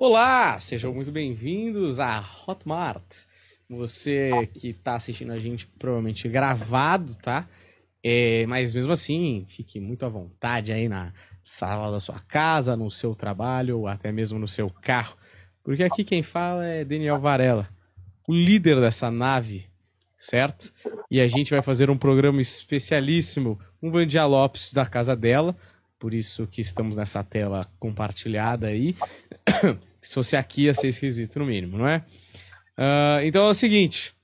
Olá, sejam muito bem-vindos à Hotmart. Você que está assistindo a gente provavelmente gravado, tá? É, mas mesmo assim, fique muito à vontade aí na sala da sua casa, no seu trabalho ou até mesmo no seu carro, porque aqui quem fala é Daniel Varela, o líder dessa nave, certo? E a gente vai fazer um programa especialíssimo, um Vandia Lopes da casa dela, por isso que estamos nessa tela compartilhada aí. Se fosse aqui, ia ser esquisito, no mínimo, não é? Uh, então é o seguinte.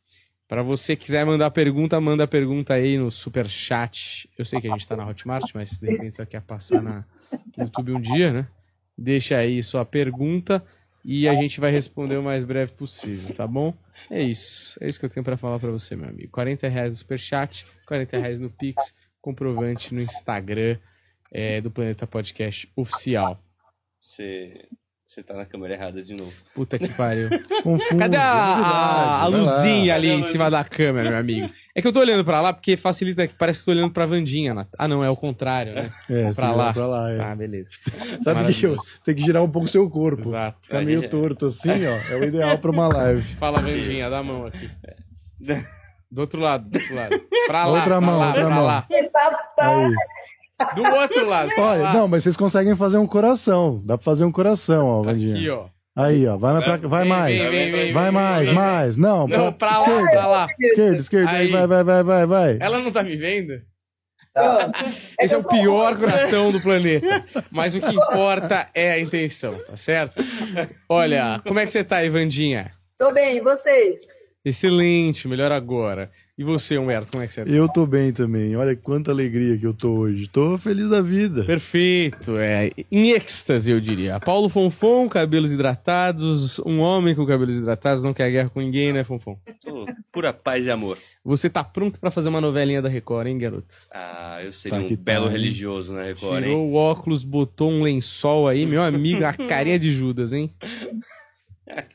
Para você quiser mandar pergunta, manda pergunta aí no super chat. Eu sei que a gente está na Hotmart, mas de repente você quer passar na no YouTube um dia, né? Deixa aí sua pergunta e a gente vai responder o mais breve possível, tá bom? É isso. É isso que eu tenho para falar para você, meu amigo. 40 reais no super chat, 40 reais no Pix, comprovante no Instagram é, do Planeta Podcast Oficial. Você você tá na câmera errada de novo. Puta que pariu. Confundo, Cadê a, a, a luzinha ali em cima da câmera, meu amigo? É que eu tô olhando pra lá porque facilita, parece que eu tô olhando pra Vandinha. Né? Ah, não, é o contrário, né? É, pra lá. pra lá. É. Ah, beleza. Sabe que eu, você tem que girar um pouco o seu corpo. Exato. Ficar meio torto assim, ó. É o ideal pra uma live. Fala, Vandinha, dá a mão aqui. Do outro lado, do outro lado. Pra lá, outra mão, lá, outra pra mão. lá. Aí. Do outro lado. Olha, não, mas vocês conseguem fazer um coração. Dá pra fazer um coração, ó, Vandinha. Aqui, ó. Aí, ó. Vai, pra, vai Vem, mais. vem, vem, vem, vai vem, mais, vem. mais. Não, Não, pra lá, esquerda. pra lá. Esquerda, esquerda. Aí, vai, vai, vai, vai, vai. Ela não tá me vendo? Tá. Esse é o pior coração do planeta. Mas o que importa é a intenção, tá certo? Olha, como é que você tá, Ivandinha? Tô bem, e vocês? Excelente, melhor agora. E você, Humberto, como é que você tá? Eu tô bem também. Olha quanta alegria que eu tô hoje. Tô feliz da vida. Perfeito, é em êxtase, eu diria. Paulo Fonfon, cabelos hidratados. Um homem com cabelos hidratados não quer guerra com ninguém, né, Fonfon? Tô pura paz e amor. Você tá pronto pra fazer uma novelinha da Record, hein, garoto? Ah, eu seria Tá um tá, belo hein? religioso na Record, hein? Tirou o óculos, botou um lençol aí, meu amigo, a carinha de Judas, hein?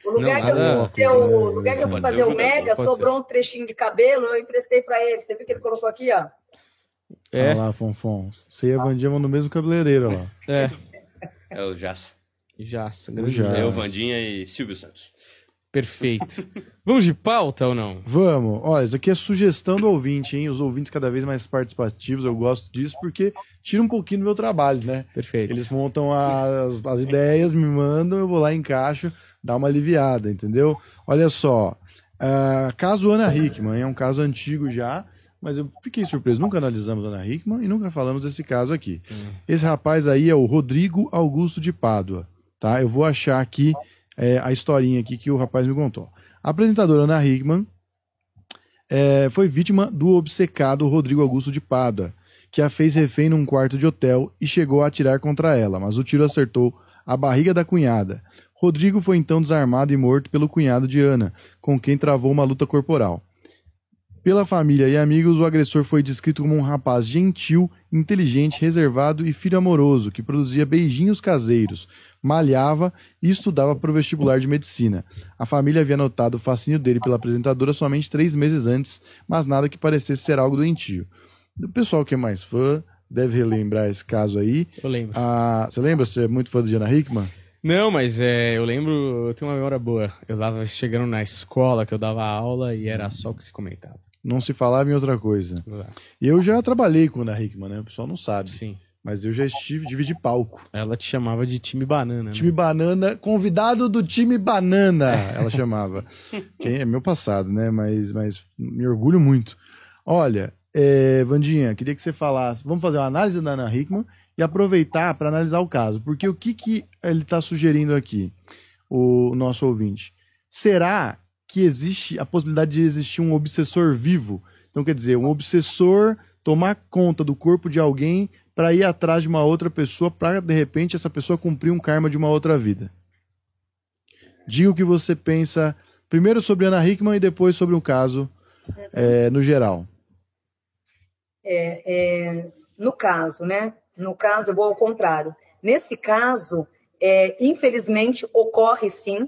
O lugar, Não, que, eu fui o, o lugar que eu fui Pode fazer o o Mega, sobrou um trechinho de cabelo, eu emprestei pra ele. Você viu que ele colocou aqui, ó? É. Olha lá, Fonfon. Você e a Vandinha vão no mesmo cabeleireiro lá. É, É o Jaça. já, grande Já. já. Eu, Vandinha e Silvio Santos. Perfeito. Vamos de pauta ou não? Vamos. Olha, isso aqui é sugestão do ouvinte, hein? Os ouvintes cada vez mais participativos. Eu gosto disso porque tira um pouquinho do meu trabalho, né? Perfeito. Eles montam as, as ideias, me mandam, eu vou lá, encaixo, dá uma aliviada, entendeu? Olha só, ah, caso Ana Hickman, é um caso antigo já, mas eu fiquei surpreso, nunca analisamos Ana Hickman e nunca falamos desse caso aqui. Esse rapaz aí é o Rodrigo Augusto de Pádua, tá? Eu vou achar aqui é, a historinha aqui que o rapaz me contou. A apresentadora Ana Hickman é, foi vítima do obcecado Rodrigo Augusto de Pádua, que a fez refém num quarto de hotel e chegou a atirar contra ela, mas o tiro acertou a barriga da cunhada. Rodrigo foi então desarmado e morto pelo cunhado de Ana, com quem travou uma luta corporal. Pela família e amigos, o agressor foi descrito como um rapaz gentil, inteligente, reservado e filho amoroso, que produzia beijinhos caseiros, malhava e estudava para o vestibular de medicina. A família havia notado o fascínio dele pela apresentadora somente três meses antes, mas nada que parecesse ser algo doentio. O pessoal que é mais fã deve relembrar esse caso aí. Eu lembro. Ah, você lembra? Você é muito fã do Diana Hickman? Não, mas é, eu lembro, eu tenho uma memória boa. Eu tava chegando na escola que eu dava aula e era só o que se comentava. Não se falava em outra coisa. E eu já trabalhei com a Ana Hickman, né? O pessoal não sabe. Sim. Mas eu já estive dividi palco. Ela te chamava de time banana. né? Time Banana, convidado do time Banana, ela chamava. Quem é meu passado, né? Mas, mas me orgulho muito. Olha, é, Vandinha, queria que você falasse. Vamos fazer uma análise da Ana Hickman e aproveitar para analisar o caso. Porque o que, que ele está sugerindo aqui? o nosso ouvinte. Será que existe a possibilidade de existir um obsessor vivo? Então, quer dizer, um obsessor tomar conta do corpo de alguém para ir atrás de uma outra pessoa, para de repente essa pessoa cumprir um karma de uma outra vida. Diga o que você pensa primeiro sobre Ana Hickman e depois sobre o caso é, no geral. É, é, no caso, né? No caso, eu vou ao contrário. Nesse caso, é, infelizmente, ocorre sim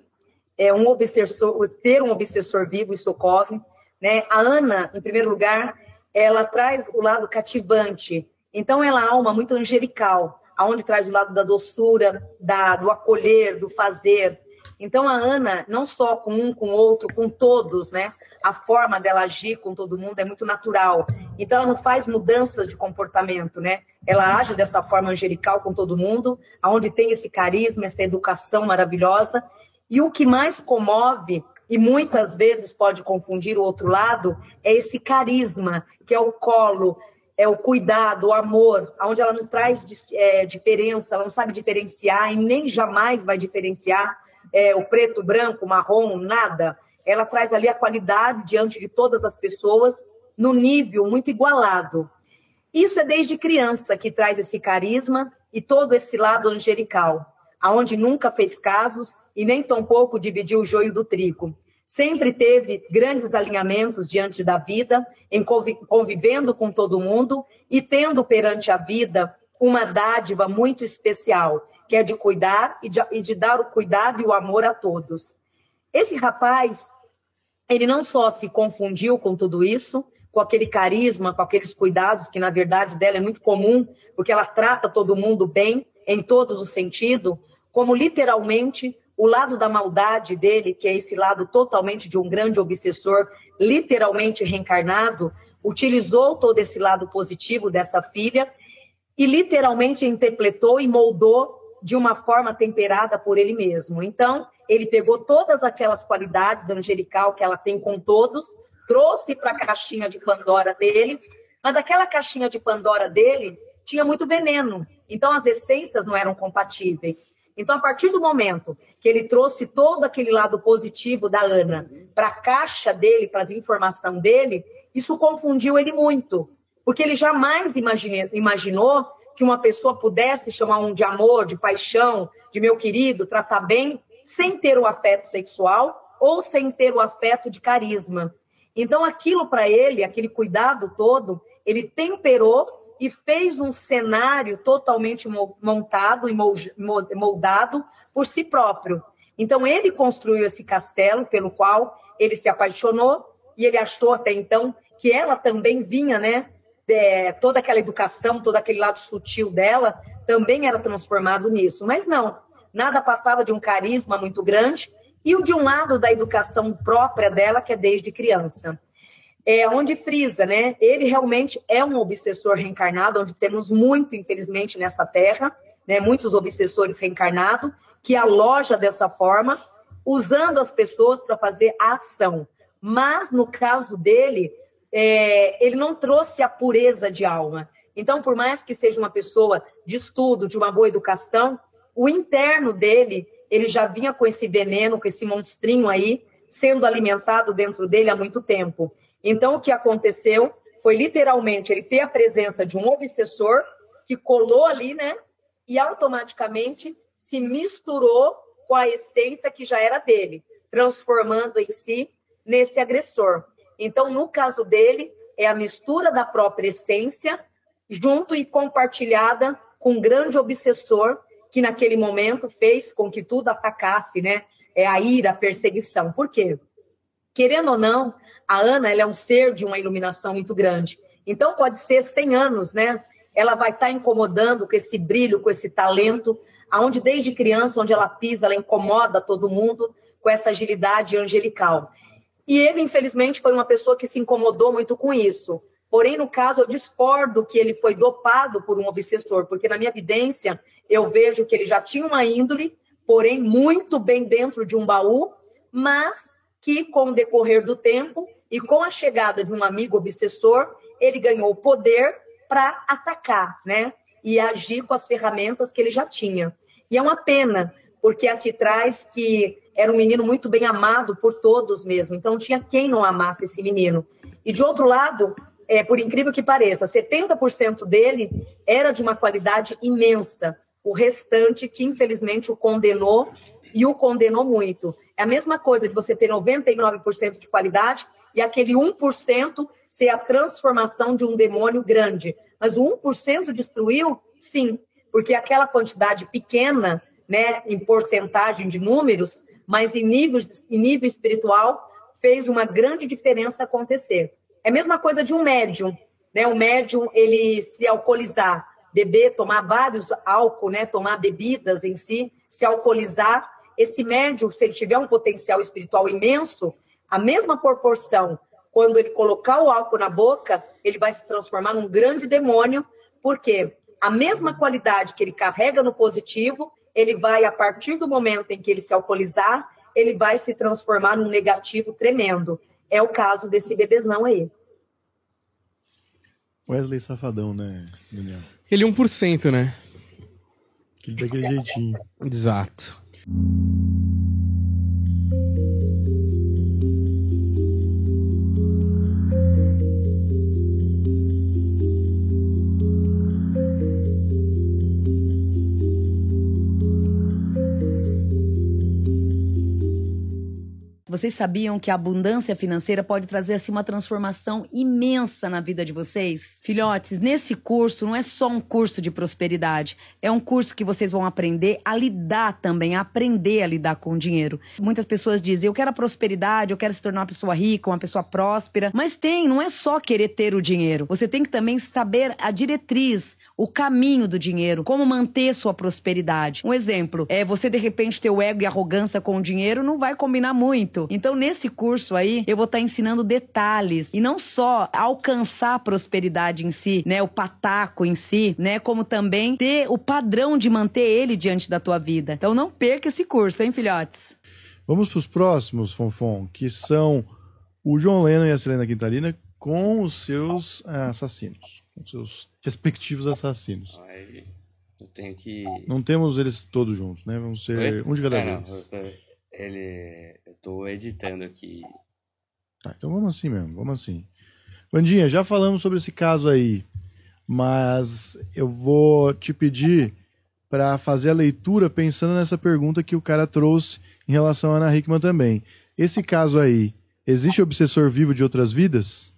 é, um obsessor, ter um obsessor vivo, isso ocorre. Né? A Ana, em primeiro lugar, ela traz o lado cativante. Então, ela é uma alma muito angelical, aonde traz o lado da doçura, da, do acolher, do fazer. Então, a Ana, não só com um, com outro, com todos, né? A forma dela agir com todo mundo é muito natural. Então, ela não faz mudanças de comportamento, né? Ela age dessa forma angelical com todo mundo, aonde tem esse carisma, essa educação maravilhosa. E o que mais comove e muitas vezes pode confundir o outro lado, é esse carisma, que é o colo, é o cuidado, o amor, onde ela não traz é, diferença, ela não sabe diferenciar e nem jamais vai diferenciar é, o preto, branco, marrom, nada. Ela traz ali a qualidade diante de todas as pessoas, no nível muito igualado. Isso é desde criança que traz esse carisma e todo esse lado angelical, aonde nunca fez casos e nem tampouco dividiu o joio do trigo sempre teve grandes alinhamentos diante da vida, convivendo com todo mundo e tendo perante a vida uma dádiva muito especial, que é de cuidar e de, e de dar o cuidado e o amor a todos. Esse rapaz, ele não só se confundiu com tudo isso, com aquele carisma, com aqueles cuidados, que na verdade dela é muito comum, porque ela trata todo mundo bem, em todos os sentidos, como literalmente o lado da maldade dele, que é esse lado totalmente de um grande obsessor, literalmente reencarnado, utilizou todo esse lado positivo dessa filha e literalmente interpretou e moldou de uma forma temperada por ele mesmo. Então, ele pegou todas aquelas qualidades angelical que ela tem com todos, trouxe para a caixinha de Pandora dele, mas aquela caixinha de Pandora dele tinha muito veneno. Então, as essências não eram compatíveis. Então, a partir do momento que ele trouxe todo aquele lado positivo da Ana para a caixa dele, para as informações dele, isso confundiu ele muito, porque ele jamais imaginou que uma pessoa pudesse chamar um de amor, de paixão, de meu querido, tratar bem, sem ter o afeto sexual ou sem ter o afeto de carisma. Então, aquilo para ele, aquele cuidado todo, ele temperou e fez um cenário totalmente montado e moldado por si próprio. Então, ele construiu esse castelo pelo qual ele se apaixonou e ele achou até então que ela também vinha, né? Toda aquela educação, todo aquele lado sutil dela também era transformado nisso. Mas não, nada passava de um carisma muito grande e o de um lado da educação própria dela, que é desde criança é onde frisa, né? Ele realmente é um obsessor reencarnado, onde temos muito, infelizmente, nessa terra, né? Muitos obsessores reencarnados que aloja dessa forma, usando as pessoas para fazer a ação. Mas no caso dele, é, ele não trouxe a pureza de alma. Então, por mais que seja uma pessoa de estudo, de uma boa educação, o interno dele, ele já vinha com esse veneno, com esse monstrinho aí, sendo alimentado dentro dele há muito tempo. Então, o que aconteceu foi literalmente ele ter a presença de um obsessor que colou ali, né? E automaticamente se misturou com a essência que já era dele, transformando em si nesse agressor. Então, no caso dele, é a mistura da própria essência junto e compartilhada com um grande obsessor que naquele momento fez com que tudo atacasse, né? É a ira, a perseguição. Por quê? Querendo ou não, a Ana ela é um ser de uma iluminação muito grande. Então, pode ser 100 anos, né? Ela vai estar incomodando com esse brilho, com esse talento, aonde desde criança, onde ela pisa, ela incomoda todo mundo com essa agilidade angelical. E ele, infelizmente, foi uma pessoa que se incomodou muito com isso. Porém, no caso, eu discordo que ele foi dopado por um obsessor, porque na minha evidência eu vejo que ele já tinha uma índole, porém muito bem dentro de um baú, mas que com o decorrer do tempo e com a chegada de um amigo obsessor, ele ganhou poder para atacar, né? E agir com as ferramentas que ele já tinha. E é uma pena, porque aqui traz que era um menino muito bem amado por todos mesmo, então tinha quem não amasse esse menino. E de outro lado, é, por incrível que pareça, 70% dele era de uma qualidade imensa, o restante que infelizmente o condenou e o condenou muito. É a mesma coisa de você ter 99% de qualidade e aquele 1% ser a transformação de um demônio grande. Mas o 1% destruiu? Sim, porque aquela quantidade pequena, né, em porcentagem de números, mas em nível, em nível espiritual, fez uma grande diferença acontecer. É a mesma coisa de um médium, né? O médium, ele se alcoolizar, beber, tomar vários álcool, né? Tomar bebidas em si, se alcoolizar, esse médium, se ele tiver um potencial espiritual imenso, a mesma proporção, quando ele colocar o álcool na boca, ele vai se transformar num grande demônio, porque a mesma qualidade que ele carrega no positivo, ele vai, a partir do momento em que ele se alcoolizar, ele vai se transformar num negativo tremendo. É o caso desse bebezão aí. Wesley Safadão, né, Daniel? Ele 1%, né? Que daquele jeitinho. Exato. you Vocês sabiam que a abundância financeira pode trazer assim uma transformação imensa na vida de vocês? Filhotes, nesse curso não é só um curso de prosperidade, é um curso que vocês vão aprender a lidar também, a aprender a lidar com o dinheiro. Muitas pessoas dizem: "Eu quero a prosperidade, eu quero se tornar uma pessoa rica, uma pessoa próspera", mas tem, não é só querer ter o dinheiro. Você tem que também saber a diretriz, o caminho do dinheiro, como manter sua prosperidade. Um exemplo, é você de repente ter o ego e arrogância com o dinheiro não vai combinar muito. Então, nesse curso aí, eu vou estar tá ensinando detalhes e não só alcançar a prosperidade em si, né, o pataco em si, né, como também ter o padrão de manter ele diante da tua vida. Então, não perca esse curso, hein, filhotes? Vamos para os próximos, Fonfon, que são o João Lennon e a Selena Quintalina com os seus ah, assassinos, com seus respectivos assassinos. Eu tenho que. Não temos eles todos juntos, né? Vamos ser Oi? um de cada É, não, vez. eu tô- ele. Eu tô editando aqui. Tá, então vamos assim mesmo, vamos assim. Vandinha, já falamos sobre esse caso aí, mas eu vou te pedir para fazer a leitura pensando nessa pergunta que o cara trouxe em relação à Ana Hickman também. Esse caso aí, existe obsessor vivo de outras vidas?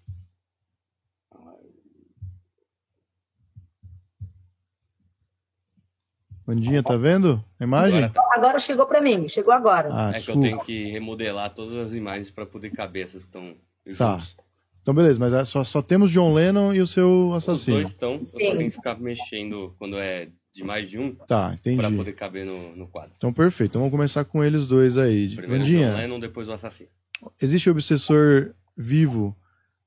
Vandinha, tá vendo a imagem? Agora tá- Agora chegou para mim, chegou agora. Ah, é que eu desculpa. tenho que remodelar todas as imagens para poder caber essas que estão Tá. juntos. Então beleza, mas é só, só temos John Lennon e o seu Os assassino. dois estão, eu só tenho que ficar mexendo quando é de mais de um Tá, entendi. para poder caber no, no quadro. Então perfeito, então vamos começar com eles dois aí. Primeiro o Vandinha, John Lennon, depois o assassino. existe obsessor vivo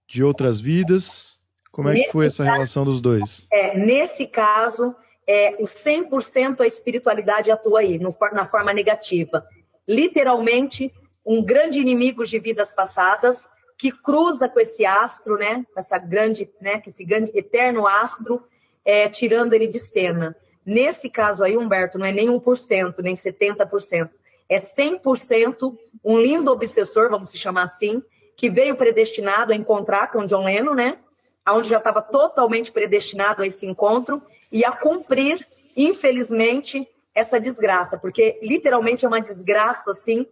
de outras vidas? Como é que foi essa relação dos dois? É, nesse caso, é, o 100% a espiritualidade atua aí, no na forma negativa. Literalmente, um grande inimigo de vidas passadas que cruza com esse astro, né? Com essa grande, né? Esse grande eterno astro, é, tirando ele de cena. Nesse caso aí, Humberto, não é nem 1%, nem 70%. É 100% um lindo obsessor, vamos se chamar assim, que veio predestinado a encontrar com John Lennon, né? Onde já estava totalmente predestinado a esse encontro e a cumprir, infelizmente, essa desgraça, porque literalmente é uma desgraça assim,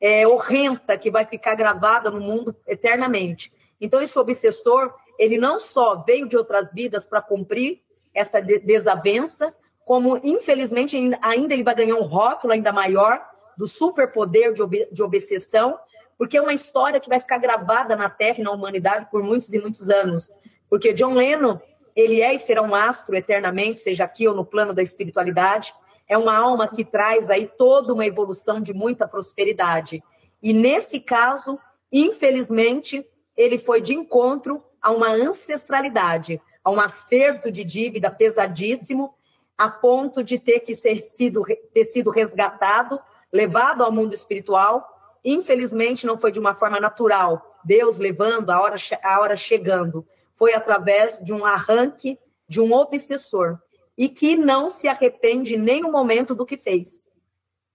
é, horrenda que vai ficar gravada no mundo eternamente. Então esse obsessor, ele não só veio de outras vidas para cumprir essa de- desavença, como infelizmente ainda- ele vai ganhar um rótulo ainda maior do superpoder de, ob de obsessão, porque é uma história que vai ficar gravada na Terra e na humanidade por muitos e muitos anos. Porque John Lennon, ele é e será um astro eternamente, seja aqui ou no plano da espiritualidade. É uma alma que traz aí toda uma evolução de muita prosperidade. E nesse caso, infelizmente, ele foi de encontro a uma ancestralidade, a um acerto de dívida pesadíssimo, a ponto de ter que ser sido, ter sido resgatado, levado ao mundo espiritual. Infelizmente, não foi de uma forma natural, Deus levando, a hora, a hora chegando. Foi através de um arranque de um obsessor e que não se arrepende em nenhum momento do que fez.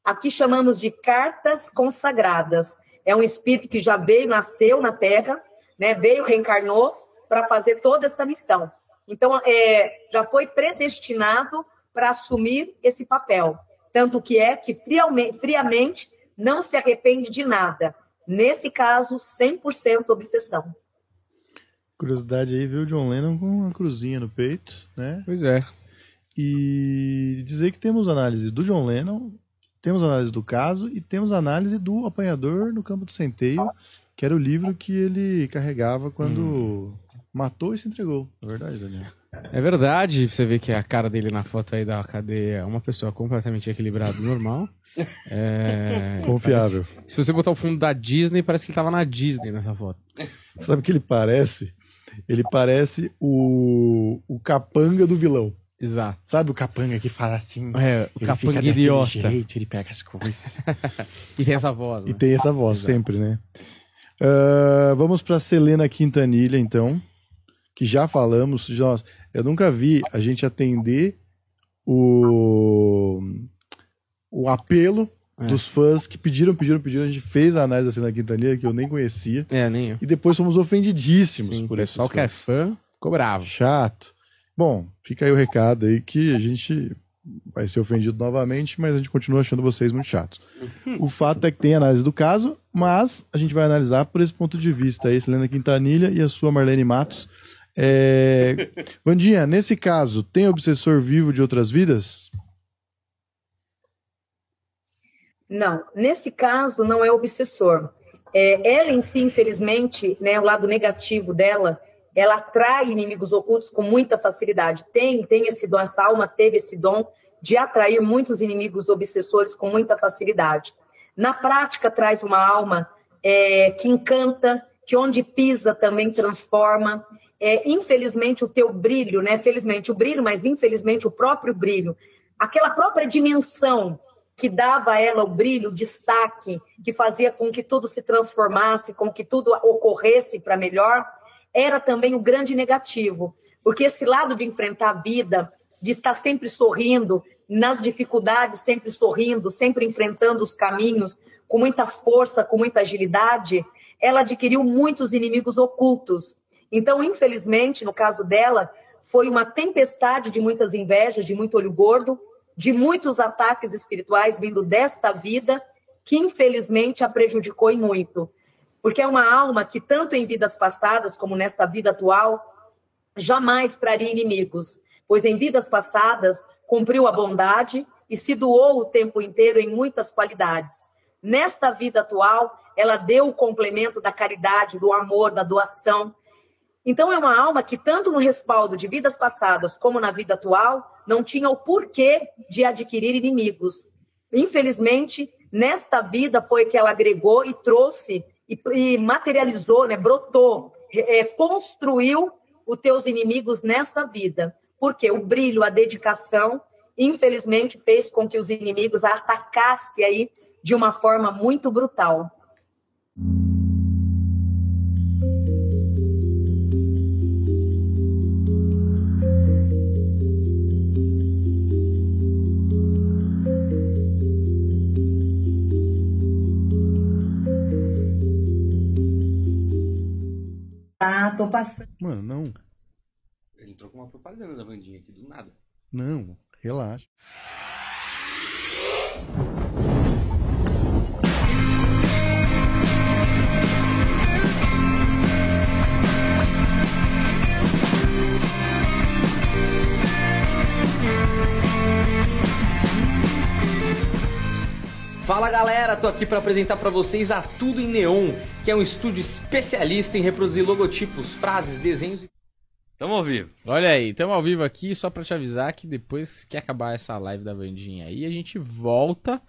Aqui chamamos de cartas consagradas. É um espírito que já veio, nasceu na Terra, né? Veio, reencarnou para fazer toda essa missão. Então, é, já foi predestinado para assumir esse papel. Tanto que é que friamente, friamente não se arrepende de nada. Nesse caso, 100% obsessão. Curiosidade aí, viu o John Lennon com uma cruzinha no peito, né? Pois é. E dizer que temos análise do John Lennon, temos análise do caso e temos análise do apanhador no campo de centeio, que era o livro que ele carregava quando Hum. matou e se entregou. É verdade, Daniel. É verdade, você vê que a cara dele na foto aí da cadeia é uma pessoa completamente equilibrada, normal. É, Confiável. parece- se você botar o fundo da Disney, parece que ele tava na Disney nessa foto. Sabe o que ele parece? Ele parece o, o capanga do vilão. Exato. Sabe o capanga que fala assim? É, o capanga idiota. jeito, ele pega as coisas. E tem essa voz, né? E tem essa voz Exato. sempre, né? Ah, vamos para Selena Quintanilha, então. Que já falamos. Nossa, eu nunca vi a gente atender o, o apelo É. dos fãs que pediram, pediram, pediram. A gente fez a análise da Selena Quintanilha, que eu nem conhecia. É, nem eu. E depois fomos ofendidíssimos Sim, por pessoal esses que é fã ficou bravo. Chato. Bom, fica aí o recado aí que a gente vai ser ofendido novamente, mas a gente continua achando vocês muito chatos. O fato é que tem análise do caso, mas a gente vai analisar por esse ponto de vista aí, Selena Quintanilha e a sua Marlene Matos. É... Vandinha, nesse caso, tem obsessor vivo de outras vidas? Não, nesse caso não é obsessor. É, ela em si, infelizmente, né, o lado negativo dela, ela atrai inimigos ocultos com muita facilidade. Tem, tem esse dom, essa alma teve esse dom de atrair muitos inimigos obsessores com muita facilidade. Na prática, traz uma alma é, que encanta, que onde pisa também transforma. É, infelizmente, o teu brilho, né? Felizmente o brilho, mas infelizmente o próprio brilho, aquela própria dimensão que dava a ela o brilho, o destaque, que fazia com que tudo se transformasse, com que tudo ocorresse para melhor, era também o grande negativo. Porque esse lado de enfrentar a vida, de estar sempre sorrindo, nas dificuldades, sempre sorrindo, sempre enfrentando os caminhos, com muita força, com muita agilidade, ela adquiriu muitos inimigos ocultos. Então, infelizmente, no caso dela, foi uma tempestade de muitas invejas, de muito olho gordo, de muitos ataques espirituais vindo desta vida, que infelizmente a prejudicou e muito. Porque é uma alma que, tanto em vidas passadas como nesta vida atual, jamais traria inimigos, pois em vidas passadas cumpriu a bondade e se doou o tempo inteiro em muitas qualidades. Nesta vida atual, ela deu o complemento da caridade, do amor, da doação. Então, é uma alma que, tanto no respaldo de vidas passadas como na vida atual, não tinha o porquê de adquirir inimigos. Infelizmente, nesta vida foi que ela agregou e trouxe e, e materializou, né, brotou, é, construiu os teus inimigos nessa vida. Porque o brilho, a dedicação, infelizmente, fez com que os inimigos a atacassem aí de uma forma muito brutal. Tô passando. Mano, não. Ele entrou com uma propaganda da Vandinha aqui do nada. Não, relaxa. Fala galera, tô aqui para apresentar para vocês a Tudo em Neon, que é um estúdio especialista em reproduzir logotipos, frases, desenhos e Tamo ao vivo. Olha aí, estamos ao vivo aqui, só pra te avisar que depois que acabar essa live da Vandinha aí, a gente volta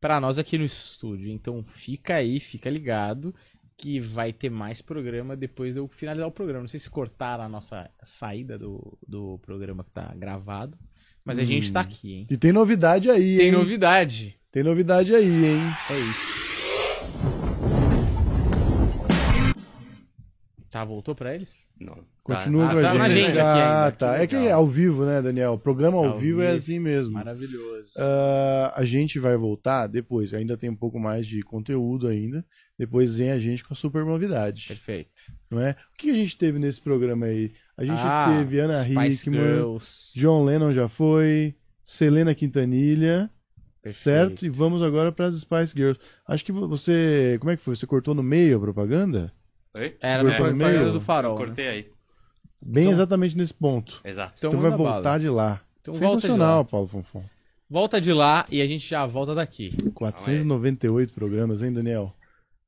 pra nós aqui no estúdio. Então fica aí, fica ligado, que vai ter mais programa depois de eu finalizar o programa. Não sei se cortaram a nossa saída do, do programa que tá gravado, mas a gente tá aqui, hein? E tem novidade aí, Tem hein? novidade. Tem novidade aí, hein? É isso. Tá, voltou pra eles? Não. Continua Ah, com a tá gente. gente aqui ah, tá. que É que é ao vivo, né, Daniel? Programa ao, Ao vivo, é vivo. assim mesmo. Maravilhoso. Ah, a gente vai voltar depois. Ainda tem um pouco mais de conteúdo ainda. Depois vem a gente com a super novidade, Perfeito. não é? O que a gente teve nesse programa aí? A gente Ah, teve Ana Hickman. John Lennon já foi, Selena Quintanilha, Perfeito. certo? E vamos agora para as Spice Girls. Acho que você, como é que foi? Você cortou no meio a propaganda? Oi? Era na propaganda meio? do farol. né? cortei aí. Bem Então- exatamente nesse ponto. Exato. Então Então, vai manda bala. voltar de lá. Então volta de Sensacional, lá. Paulo Fonfon. Volta de lá e a gente já volta daqui. 498 programas, hein, Daniel?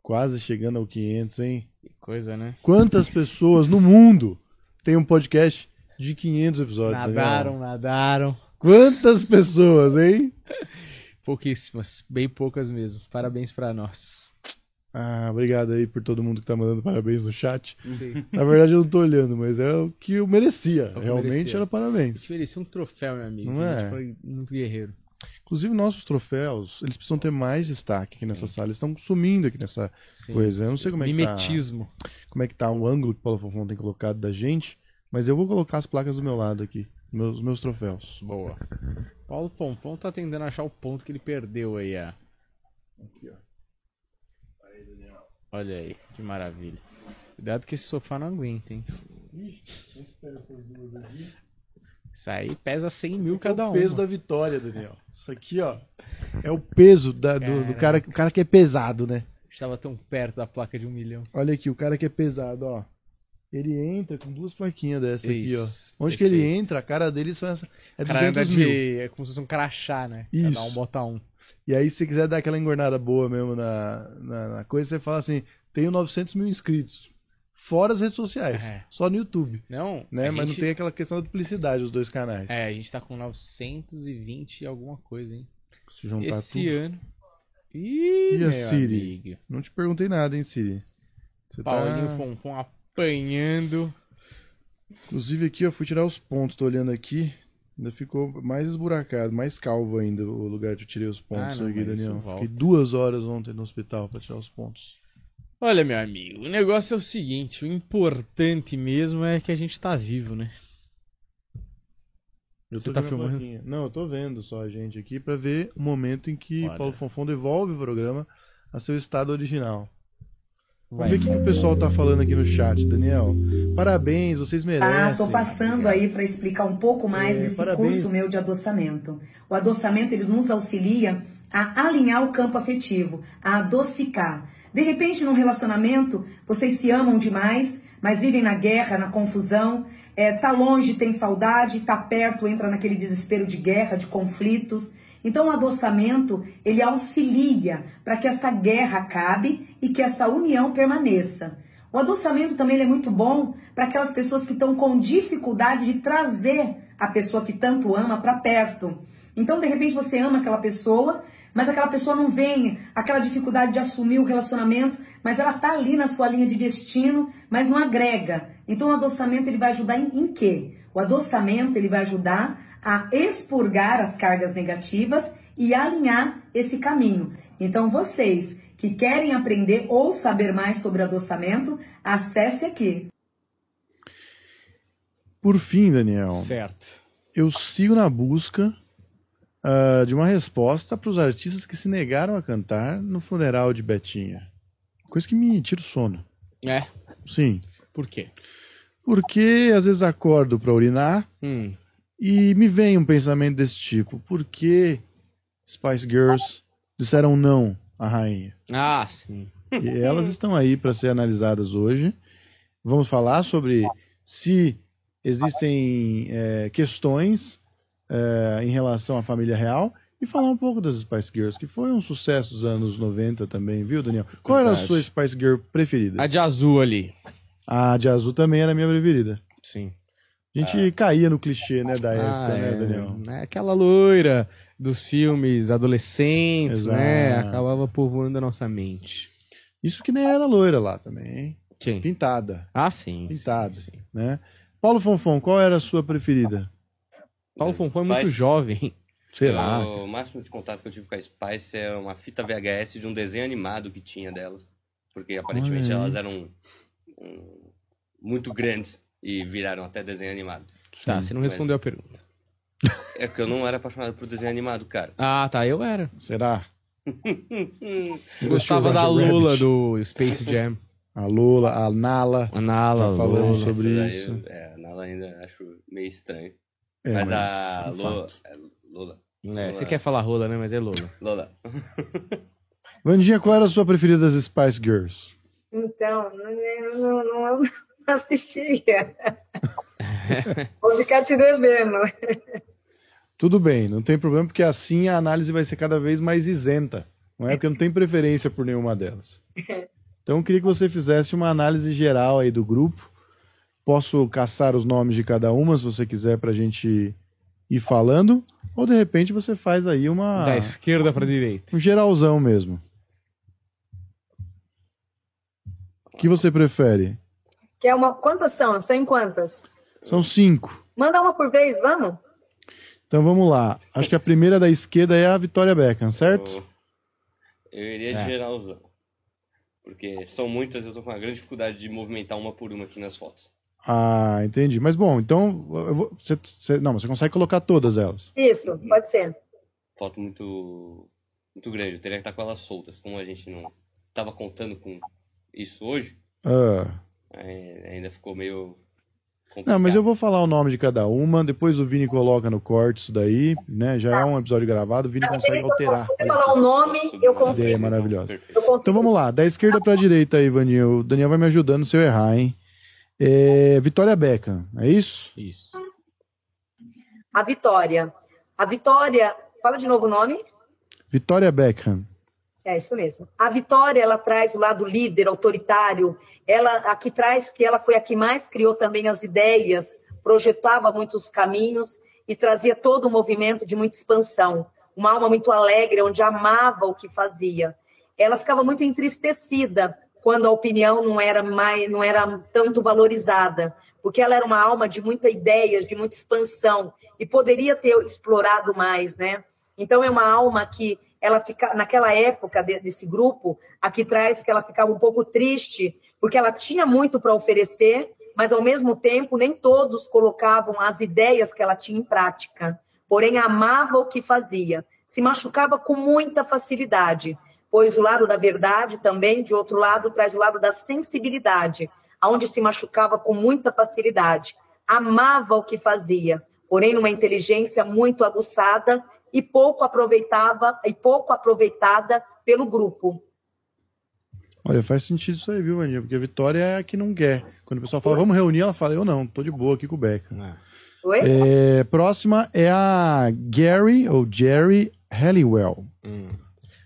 Quase chegando ao 500, hein? Que coisa, né? Quantas pessoas no mundo tem um podcast de 500 episódios, Nadaram, Daniel? nadaram. Quantas pessoas, hein? Pouquíssimas, bem poucas mesmo. Parabéns pra nós. Ah, obrigado aí por todo mundo que tá mandando parabéns no chat. Na verdade eu não tô olhando, mas é o que eu merecia. que Realmente merecia. era A parabéns. gente merecia um troféu, meu amigo. Não a é? foi muito guerreiro. Inclusive nossos troféus, eles precisam ter mais destaque aqui nessa sala. Eles estão sumindo aqui nessa Sim. coisa. Eu não sei como é que tá. Mimetismo. como é que tá o ângulo que o Paulo Fofão tem colocado da gente, mas eu vou colocar as placas do meu lado aqui, meus, meus troféus. Boa. Paulo Fonfon tá tentando achar o ponto que ele perdeu aí, ó. Olha aí, que maravilha. Cuidado que esse sofá não aguenta, hein? Isso aí pesa 100 mil cada é o um. peso da vitória, Daniel. Isso aqui, ó, é o peso da- do, do cara, o cara que é pesado, né? Estava tão perto da placa de um milhão. Olha aqui, o cara que é pesado, ó. Ele entra com duas plaquinhas dessa aqui, Isso, ó. Onde que ele perfeito. entra, a cara dele são essa, é O cara anda 200 mil. de. É como se fosse um crachá, né? Isso. Cada um bota um. E aí, se você quiser dar aquela engordada boa mesmo na, na, na coisa, você fala assim: tenho 900 mil inscritos. Fora as redes sociais. É. Só no YouTube. Não, Né? Mas não gente- tem aquela questão da duplicidade dos dois canais. É, a gente tá com 920 e alguma coisa, hein? Se juntar Esse tudo. ano. Ih, E a Siri? amigo. Não te perguntei nada, hein, Siri? Você Paulinho tá... Fonfon apanhando. Inclusive aqui, eu fui tirar os pontos, tô olhando aqui. Ainda ficou mais esburacado, mais calvo ainda o lugar que eu tirei os pontos Ah, não, aqui, Daniel. Fiquei duas horas ontem no hospital pra tirar os pontos. Olha, meu amigo, o negócio é o seguinte: o importante mesmo é que a gente tá vivo, né? Eu Você tá filmando? plaquinha. Não, eu tô vendo só a gente aqui pra ver o momento em que Olha. Paulo Fonfon devolve o programa a seu estado original. Vamos ver o que o pessoal tá falando aqui no chat, Daniel. Parabéns, vocês merecem. Ah, tô passando aí para explicar um pouco mais É, desse parabéns. curso meu de adoçamento. O adoçamento ele nos auxilia a alinhar o campo afetivo, a adocicar. De repente, num relacionamento, vocês se amam demais, mas vivem na guerra, na confusão. É, tá longe, tem saudade, tá perto, entra naquele desespero de guerra, de conflitos. Então, o adoçamento, ele auxilia para que essa guerra acabe e que essa união permaneça. O adoçamento também é muito bom para aquelas pessoas que estão com dificuldade de trazer a pessoa que tanto ama para perto. Então, de repente, você ama aquela pessoa, mas aquela pessoa não vem, aquela dificuldade de assumir o relacionamento, mas ela tá ali na sua linha de destino, mas não agrega. Então, o adoçamento ele vai ajudar em, em quê? O adoçamento ele vai ajudar a expurgar as cargas negativas e alinhar esse caminho. Então, vocês que querem aprender ou saber mais sobre adoçamento, acesse aqui. Por fim, Daniel, Certo. eu sigo na busca ah, de uma resposta para os artistas que se negaram a cantar no funeral de Betinha. Coisa que me tira o sono. É. Sim. Por quê? Porque às vezes acordo para urinar Hum. E me vem um pensamento desse tipo. Por que Spice Girls disseram não à rainha? Ah, sim. E elas estão aí para ser analisadas hoje. Vamos falar sobre se existem é, questões é, em relação à família real e falar um pouco das Spice Girls, que foi um sucesso dos anos 90 também, viu, Daniel? Qual era a sua Spice Girl preferida? A de azul ali. A de azul também era a minha preferida. Sim. A gente caía no clichê, né, da época, Ah, né, é, Daniel? né, Aquela loira dos filmes adolescentes, né? Exato. Acabava povoando a nossa mente. Isso que nem era loira lá também, hein? Quem? Pintada, Ah, sim. pintada, sim, sim. né? Paulo Fonfon, qual era a sua preferida? Paulo Fonfon é muito Spice. jovem. Será? O máximo de contato que eu tive com a Spice é uma fita VHS de um desenho animado que tinha delas. Porque aparentemente Olha aí. elas eram um, muito grandes e viraram até desenho animado. Tá, você não respondeu a pergunta. É que eu não era apaixonado por desenho animado, cara. Ah, tá, eu era. Será? Eu gostava da Roger Lula Rabbit. do Space Jam. A Lula, a Nala. A Nala, Já falamos Lula. sobre daí isso. eu- é, a Nala ainda acho meio estranho. É, mas, mas a é um Lola, fato. é, Lola. É, você quer falar rola, né? Mas é Lula. Lola. Vandinha, qual era a sua preferida das Spice Girls? Então, não, não, não, não assistia. Vou ficar te devendo. Tudo bem, não tem problema, porque assim a análise vai ser cada vez mais isenta. Não é porque eu não tenho preferência por nenhuma delas. Então eu queria que você fizesse uma análise geral aí do grupo. Posso caçar os nomes de cada uma, se você quiser, pra gente ir falando. Ou de repente você faz aí uma Da esquerda pra direita. um geralzão mesmo. O que você prefere? Que é uma... Quantas são? São em quantas? São cinco. Manda uma por vez, vamos? Então vamos lá. Acho que a primeira da esquerda é a Vitória Beckham, certo? Eu iria de É. geralzão. Porque são muitas, eu tô com uma grande dificuldade de movimentar uma por uma aqui nas fotos. Ah, entendi. Mas bom, então. eu vou- você- você- não, você consegue colocar todas elas. Isso, pode ser. Foto muito, muito grande. Eu teria que estar com elas soltas. Como a gente não tava contando com isso hoje, Ah, ainda ficou meio. não, mas eu complicado. vou falar o nome de cada uma. Depois o Vini coloca no corte isso daí, né? Já é um episódio gravado. O Vini consegue alterar. Se você falar o nome, eu Ideia consigo. maravilhosa. Eu consigo. Então vamos lá, da esquerda pra direita aí, Vaninho. O Daniel vai me ajudando se eu errar, hein? É, Vitória Beckham, é isso? Isso. A Vitória. A Vitória, fala de novo o nome. Vitória Beckham. É isso mesmo. A Vitória, ela traz o lado líder, autoritário. Ela aqui traz que ela foi a que mais criou também as ideias, projetava muitos caminhos e trazia todo um movimento de muita expansão. Uma alma muito alegre, onde amava o que fazia. Ela ficava muito entristecida quando a opinião não era mais, não era tanto valorizada, porque ela era uma alma de muitas ideias, de muita expansão e poderia ter explorado mais, né? Então é uma alma que ela fica naquela época de- desse grupo, aqui traz que ela ficava um pouco triste, porque ela tinha muito para oferecer, mas ao mesmo tempo nem todos colocavam as ideias que ela tinha em prática. Porém amava o que fazia, se machucava com muita facilidade, pois o lado da verdade também, de outro lado, traz o lado da sensibilidade, aonde se machucava com muita facilidade. Amava o que fazia, porém numa inteligência muito aguçada e pouco aproveitava e pouco aproveitada pelo grupo. Olha, faz sentido isso aí, viu, Vaninho? Porque a Vitória é a que não quer. Quando o pessoal fala, vamos reunir, ela fala, eu não, tô de boa aqui com o Beckham. É. Oi? É, próxima é a Gary, ou Jerry Halliwell. Hum.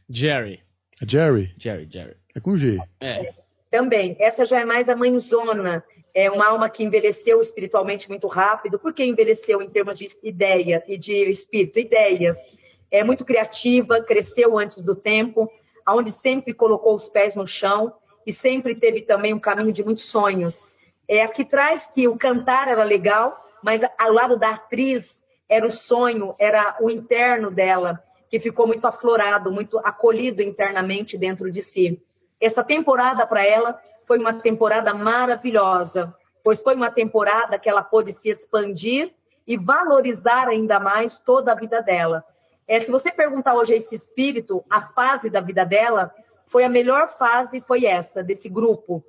Jerry. Jerry? Jerry, Jerry. É com G. É. Também, essa já é mais a mãezona. É uma alma que envelheceu espiritualmente muito rápido. Por que envelheceu em termos de ideia e de espírito? Ideias. É muito criativa, cresceu antes do tempo, aonde sempre colocou os pés no chão e sempre teve também um caminho de muitos sonhos. É aqui traz que o cantar era legal, mas ao lado da atriz era o sonho, era o interno dela, que ficou muito aflorado, muito acolhido internamente dentro de si. Essa temporada para ela foi uma temporada maravilhosa, pois foi uma temporada que ela pôde se expandir e valorizar ainda mais toda a vida dela. É, se você perguntar hoje a esse espírito, a fase da vida dela foi a melhor fase, foi essa desse grupo,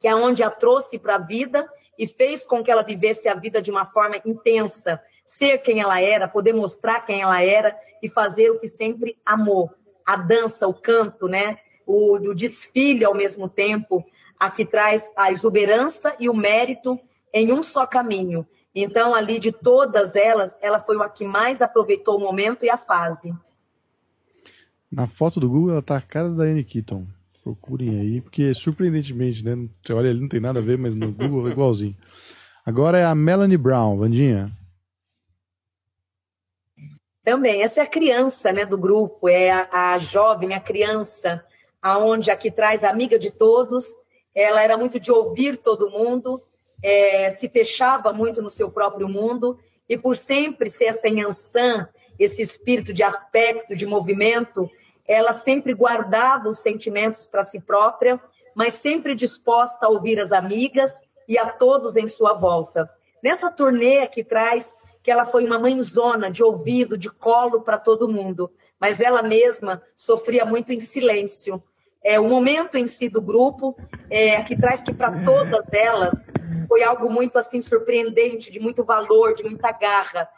que é onde a trouxe para a vida e fez com que ela vivesse a vida de uma forma intensa, ser quem ela era, poder mostrar quem ela era e fazer o que sempre amou, a dança, o canto, né? O, o desfile ao mesmo tempo, a que traz a exuberância e o mérito em um só caminho. Então, ali de todas elas, ela foi a que mais aproveitou o momento e a fase. Na foto do Google, ela tá a cara da Anne Keaton. Procurem aí, porque surpreendentemente, né? Você olha ali, não tem nada a ver, mas no Google é igualzinho. Agora é a Melanie Brown, Vandinha. Também, essa é a criança né, do grupo, é a, a jovem, a criança, aonde aqui traz amiga de todos, ela era muito de ouvir todo mundo, é, se fechava muito no seu próprio mundo, e por sempre ser essa Yansan, esse espírito de aspecto, de movimento, ela sempre guardava os sentimentos para si própria, mas sempre disposta a ouvir as amigas e a todos em sua volta. Nessa turnê que traz que ela foi uma mãezona de ouvido, de colo para todo mundo, mas ela mesma sofria muito em silêncio. É, o momento em si do grupo, é, que traz que para todas elas foi algo muito assim surpreendente, de muito valor, de muita garra.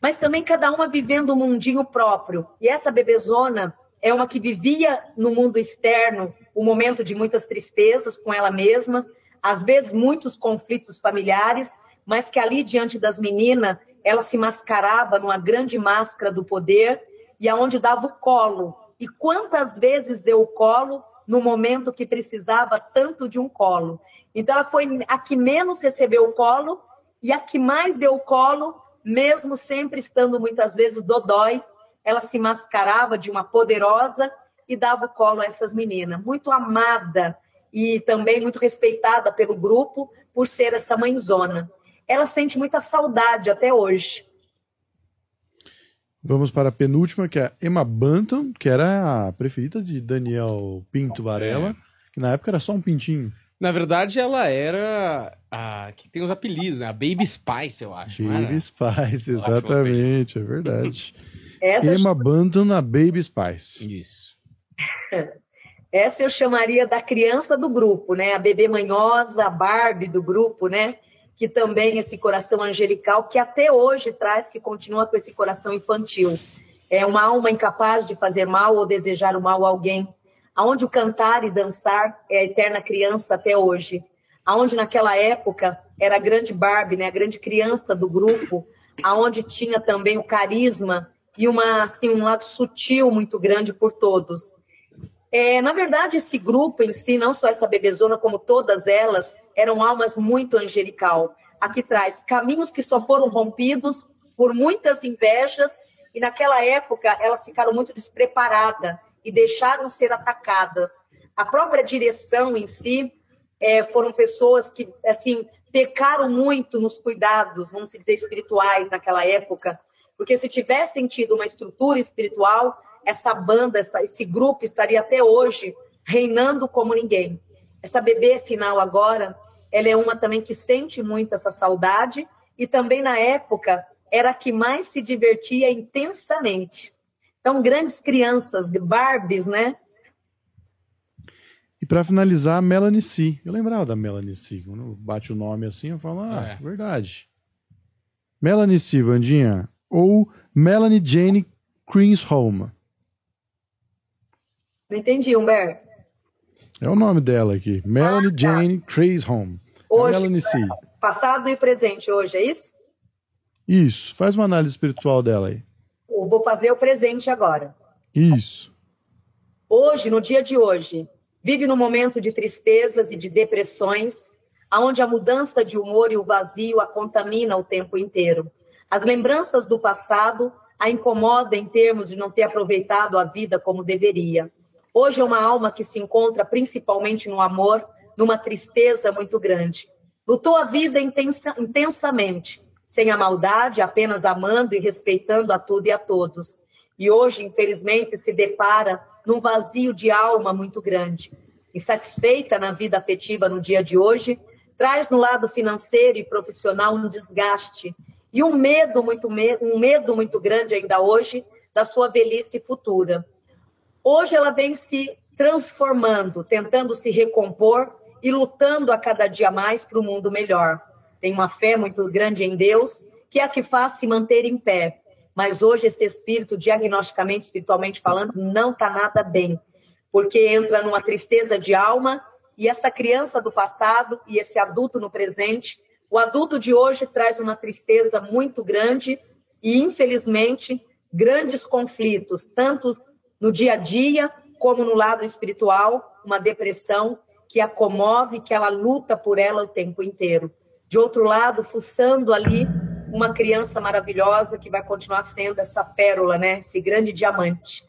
Mas também cada uma vivendo um mundinho próprio. E essa bebezona é uma que vivia no mundo externo um momento de muitas tristezas com ela mesma, às vezes muitos conflitos familiares, mas que ali diante das meninas ela se mascarava numa grande máscara do poder e aonde dava o colo. E quantas vezes deu colo no momento que precisava tanto de um colo. Então ela foi a que menos recebeu o colo e a que mais deu colo, mesmo sempre estando muitas vezes dodói, ela se mascarava de uma poderosa e dava o colo a essas meninas. Muito amada e também muito respeitada pelo grupo por ser essa mãezona ela sente muita saudade até hoje. Vamos para a penúltima, que é a Emma Bantam, que era a preferida de Daniel Pinto Varela, é. que na época era só um pintinho. Na verdade, ela era a que tem os apelidos, né? A Baby Spice, eu acho. Baby Spice, exatamente, é verdade. Essa Emma eu... Bantam na Baby Spice. Isso. Essa eu chamaria da criança do grupo, né? A bebê manhosa, a Barbie do grupo, né? Que também esse coração angelical, que até hoje traz, que continua com esse coração infantil. É uma alma incapaz de fazer mal ou desejar o mal a alguém. Aonde o cantar e dançar é a eterna criança até hoje. Aonde naquela época era a grande Barbie, né, a grande criança do grupo, aonde tinha também o carisma e uma assim um lado sutil muito grande por todos. É, na verdade, esse grupo em si, não só essa bebezona, como todas elas, eram almas muito angelical. Aqui traz caminhos que só foram rompidos por muitas invejas, e naquela época elas ficaram muito despreparadas e deixaram ser atacadas. A própria direção em si é, foram pessoas que, assim, pecaram muito nos cuidados, vamos dizer, espirituais naquela época, porque se tivessem tido uma estrutura espiritual, essa banda, essa, esse grupo estaria até hoje reinando como ninguém. Essa bebê final agora, ela é uma também que sente muito essa saudade e também na época era a que mais se divertia intensamente. Então, grandes crianças, de Barbies, né? E para finalizar, Melanie C. Eu lembrava da Melanie C. Quando bate o nome assim, eu falo, ah, é. verdade. Melanie C, Vandinha. Ou Melanie Jane Home. Não entendi, Humberto. É o nome dela aqui. Melanie ah, tá. Jane Crazeholm. Hoje, Melanie C. Passado e presente hoje, é isso? Isso. Faz uma análise espiritual dela aí. Eu vou fazer o presente agora. Isso. Hoje, no dia de hoje, vive num momento de tristezas e de depressões, aonde a mudança de humor e o vazio a contamina o tempo inteiro. As lembranças do passado a incomodam em termos de não ter aproveitado a vida como deveria. Hoje é uma alma que se encontra principalmente no amor, numa tristeza muito grande. Lutou a vida intensa, intensamente, sem a maldade, apenas amando e respeitando a tudo e a todos. E hoje, infelizmente, se depara num vazio de alma muito grande. Insatisfeita na vida afetiva no dia de hoje, traz no lado financeiro e profissional um desgaste e um medo muito um medo muito grande ainda hoje da sua velhice futura. Hoje ela vem se transformando, tentando se recompor e lutando a cada dia mais para um mundo melhor. Tem uma fé muito grande em Deus, que é a que faz se manter em pé. Mas hoje esse espírito, diagnosticamente, espiritualmente falando, não está nada bem, porque entra numa tristeza de alma e essa criança do passado e esse adulto no presente, o adulto de hoje traz uma tristeza muito grande e, infelizmente, grandes conflitos, tanto no dia a dia como no lado espiritual, uma depressão que a comove, que ela luta por ela o tempo inteiro. De outro lado, fuçando ali uma criança maravilhosa que vai continuar sendo essa pérola, né? Esse grande diamante.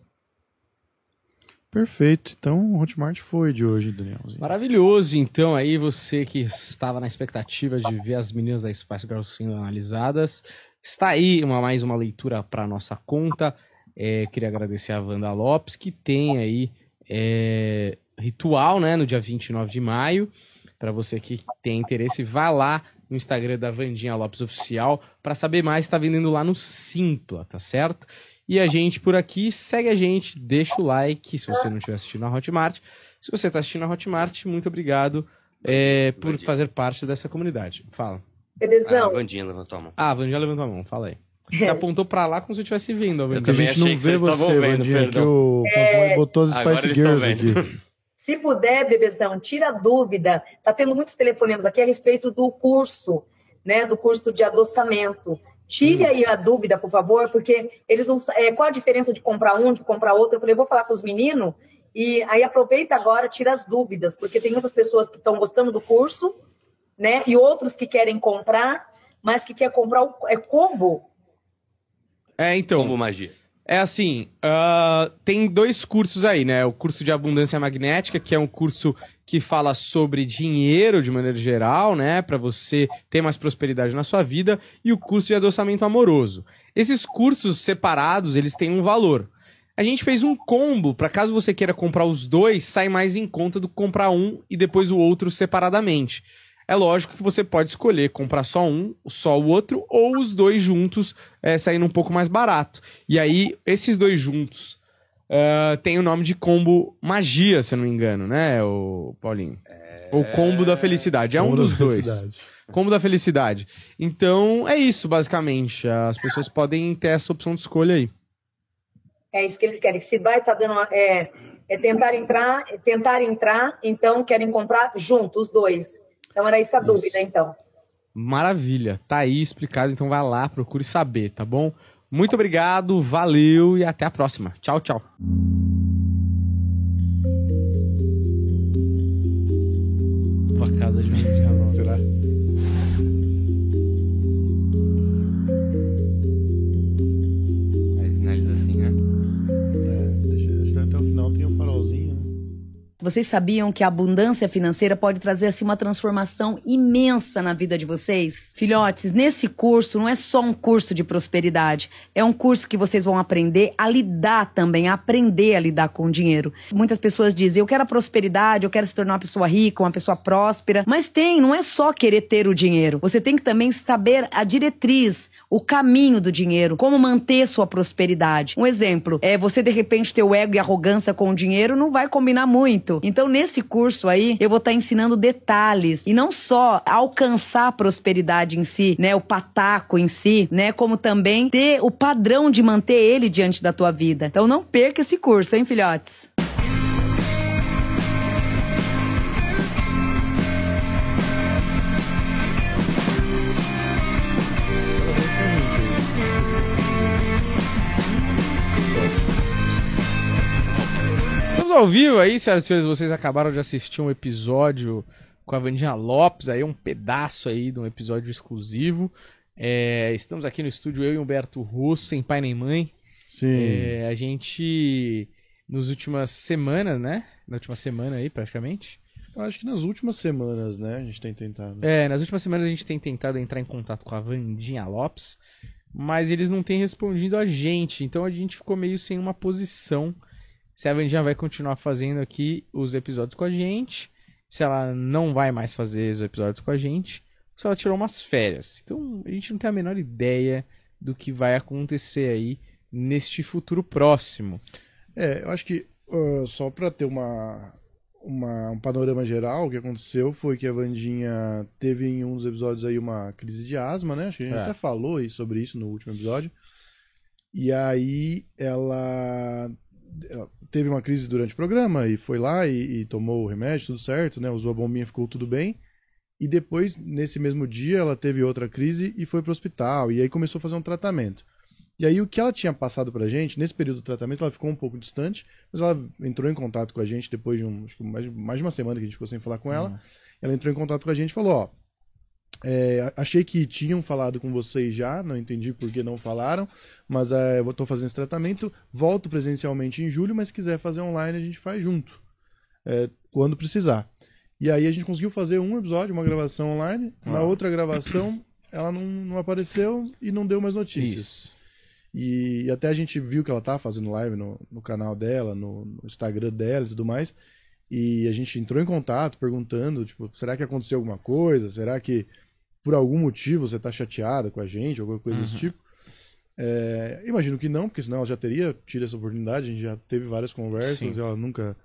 Perfeito. Então, o Hotmart foi de hoje, Danielzinho. Maravilhoso. Então, aí você que estava na expectativa de ver as meninas da Spice Girls sendo analisadas, está aí uma, mais uma leitura para nossa conta. É, queria agradecer a Wanda Lopes, que tem aí é, ritual, né, no dia 29 de maio. Pra você que tem interesse, vá lá no Instagram da Vandinha Lopes Oficial pra saber mais, tá vendendo lá no Simpla, tá certo? E a gente por aqui, segue a gente, deixa o like se você não estiver assistindo a Hotmart. Se você tá assistindo a Hotmart, muito obrigado é, por fazer parte dessa comunidade. Fala. A Bebezão, Vandinha levantou a mão. Ah, a Vandinha levantou a mão, fala aí. Você apontou pra lá como se eu estivesse vendo, a Vandinha. Gente não vê você, Vandinha, que perdão. o Fonfon botou as Agora Spice Girls aqui. se puder, Bebezão, tira a dúvida. Tá tendo muitos telefonemas aqui a respeito do curso, né? Do curso de adoçamento. Tire aí a dúvida, por favor, porque eles não é, qual a diferença de comprar um, de comprar outro? Eu falei, vou falar com os meninos e aí aproveita agora, tira as dúvidas, porque tem muitas pessoas que estão gostando do curso, né? E outros que querem comprar, mas que quer comprar o é combo. É, então. Combo magia. É assim, ah, tem dois cursos aí, né? O curso de abundância magnética, que é um curso que fala sobre dinheiro de maneira geral, né? Pra você ter mais prosperidade na sua vida, e o curso de adoçamento amoroso. Esses cursos separados, eles têm um valor. A gente fez um combo para caso você queira comprar os dois, sai mais em conta do que comprar um e depois o outro separadamente. É lógico que você pode escolher comprar só um, só o outro, ou os dois juntos, é, saindo um pouco mais barato. E aí, esses dois juntos ah, tem o nome de combo magia, se eu não me engano, né, o Paulinho? Ou combo da felicidade. É um Combo da dos dois. felicidade. Combo da felicidade. Então, é isso, basicamente. As pessoas podem ter essa opção de escolha aí. É isso que eles querem. Se vai estar dando uma- é, é tentar entrar, é tentar entrar, então querem comprar junto os dois. Então era essa a dúvida, então. Maravilha. Tá aí explicado, então vai lá, procure saber, tá bom? Muito obrigado, valeu e até a próxima. Tchau, tchau. Vocês sabiam que a abundância financeira pode trazer assim uma transformação imensa na vida de vocês? Filhotes, nesse curso não é só um curso de prosperidade, é um curso que vocês vão aprender a lidar também, a aprender a lidar com o dinheiro. Muitas pessoas dizem: "Eu quero a prosperidade, eu quero se tornar uma pessoa rica, uma pessoa próspera". Mas tem, não é só querer ter o dinheiro. Você tem que também saber a diretriz, o caminho do dinheiro, como manter sua prosperidade. Um exemplo, é você de repente ter o ego e arrogância com o dinheiro não vai combinar muito. Então nesse curso aí eu vou estar ensinando detalhes e não só alcançar a prosperidade em si, né, o pataco em si, né, como também ter o padrão de manter ele diante da tua vida. Então não perca esse curso, hein, filhotes? Ao vivo aí, senhoras e senhores. Vocês acabaram de assistir um episódio com a Vandinha Lopes, aí um pedaço aí de um episódio exclusivo. É, estamos aqui no estúdio, eu e Humberto Russo, sem pai nem mãe. Sim. É, a gente, nas últimas semanas, né? Na última semana aí, praticamente. Eu acho que nas últimas semanas, né, a gente tem tentado. É, nas últimas semanas a gente tem tentado entrar em contato com a Vandinha Lopes, mas eles não têm respondido a gente, então a gente ficou meio sem uma posição. Se a Vandinha vai continuar fazendo aqui os episódios com a gente, se ela não vai mais fazer os episódios com a gente, ou se ela tirou umas férias. Então a gente não tem a menor ideia do que vai acontecer aí neste futuro próximo. É, eu acho que ah, só pra ter uma, uma- um panorama geral, o que aconteceu foi que a Vandinha teve em um dos episódios aí uma crise de asma, né? Acho que a gente É. até falou aí sobre isso no último episódio. E aí ela, ela teve uma crise durante o programa e foi lá e, e tomou o remédio, tudo certo, né? Usou a bombinha, ficou tudo bem. E depois, nesse mesmo dia, ela teve outra crise e foi pro hospital. E aí começou a fazer um tratamento. E aí o que ela tinha passado pra gente, nesse período do tratamento, ela ficou um pouco distante, mas ela entrou em contato com a gente depois de um, acho que mais, mais de uma semana que a gente ficou sem falar com ela. Ela entrou em contato com a gente e falou, ó, é, achei que tinham falado com vocês já, não entendi por que não falaram, mas é, eu tô fazendo esse tratamento, volto presencialmente em julho, mas se quiser fazer online a gente faz junto, é, quando precisar. E aí a gente conseguiu fazer um episódio, uma gravação online, na Ah. outra gravação ela não, não apareceu e não deu mais notícias. Isso. E, e até a gente viu que ela tá fazendo live no, no canal dela, no, no Instagram dela e tudo mais. E a gente entrou em contato perguntando, tipo, será que aconteceu alguma coisa? Será que por algum motivo você tá chateada com a gente, alguma coisa desse Uhum. tipo? É, imagino que não, porque senão ela já teria tido essa oportunidade, a gente já teve várias conversas, Sim. ela nunca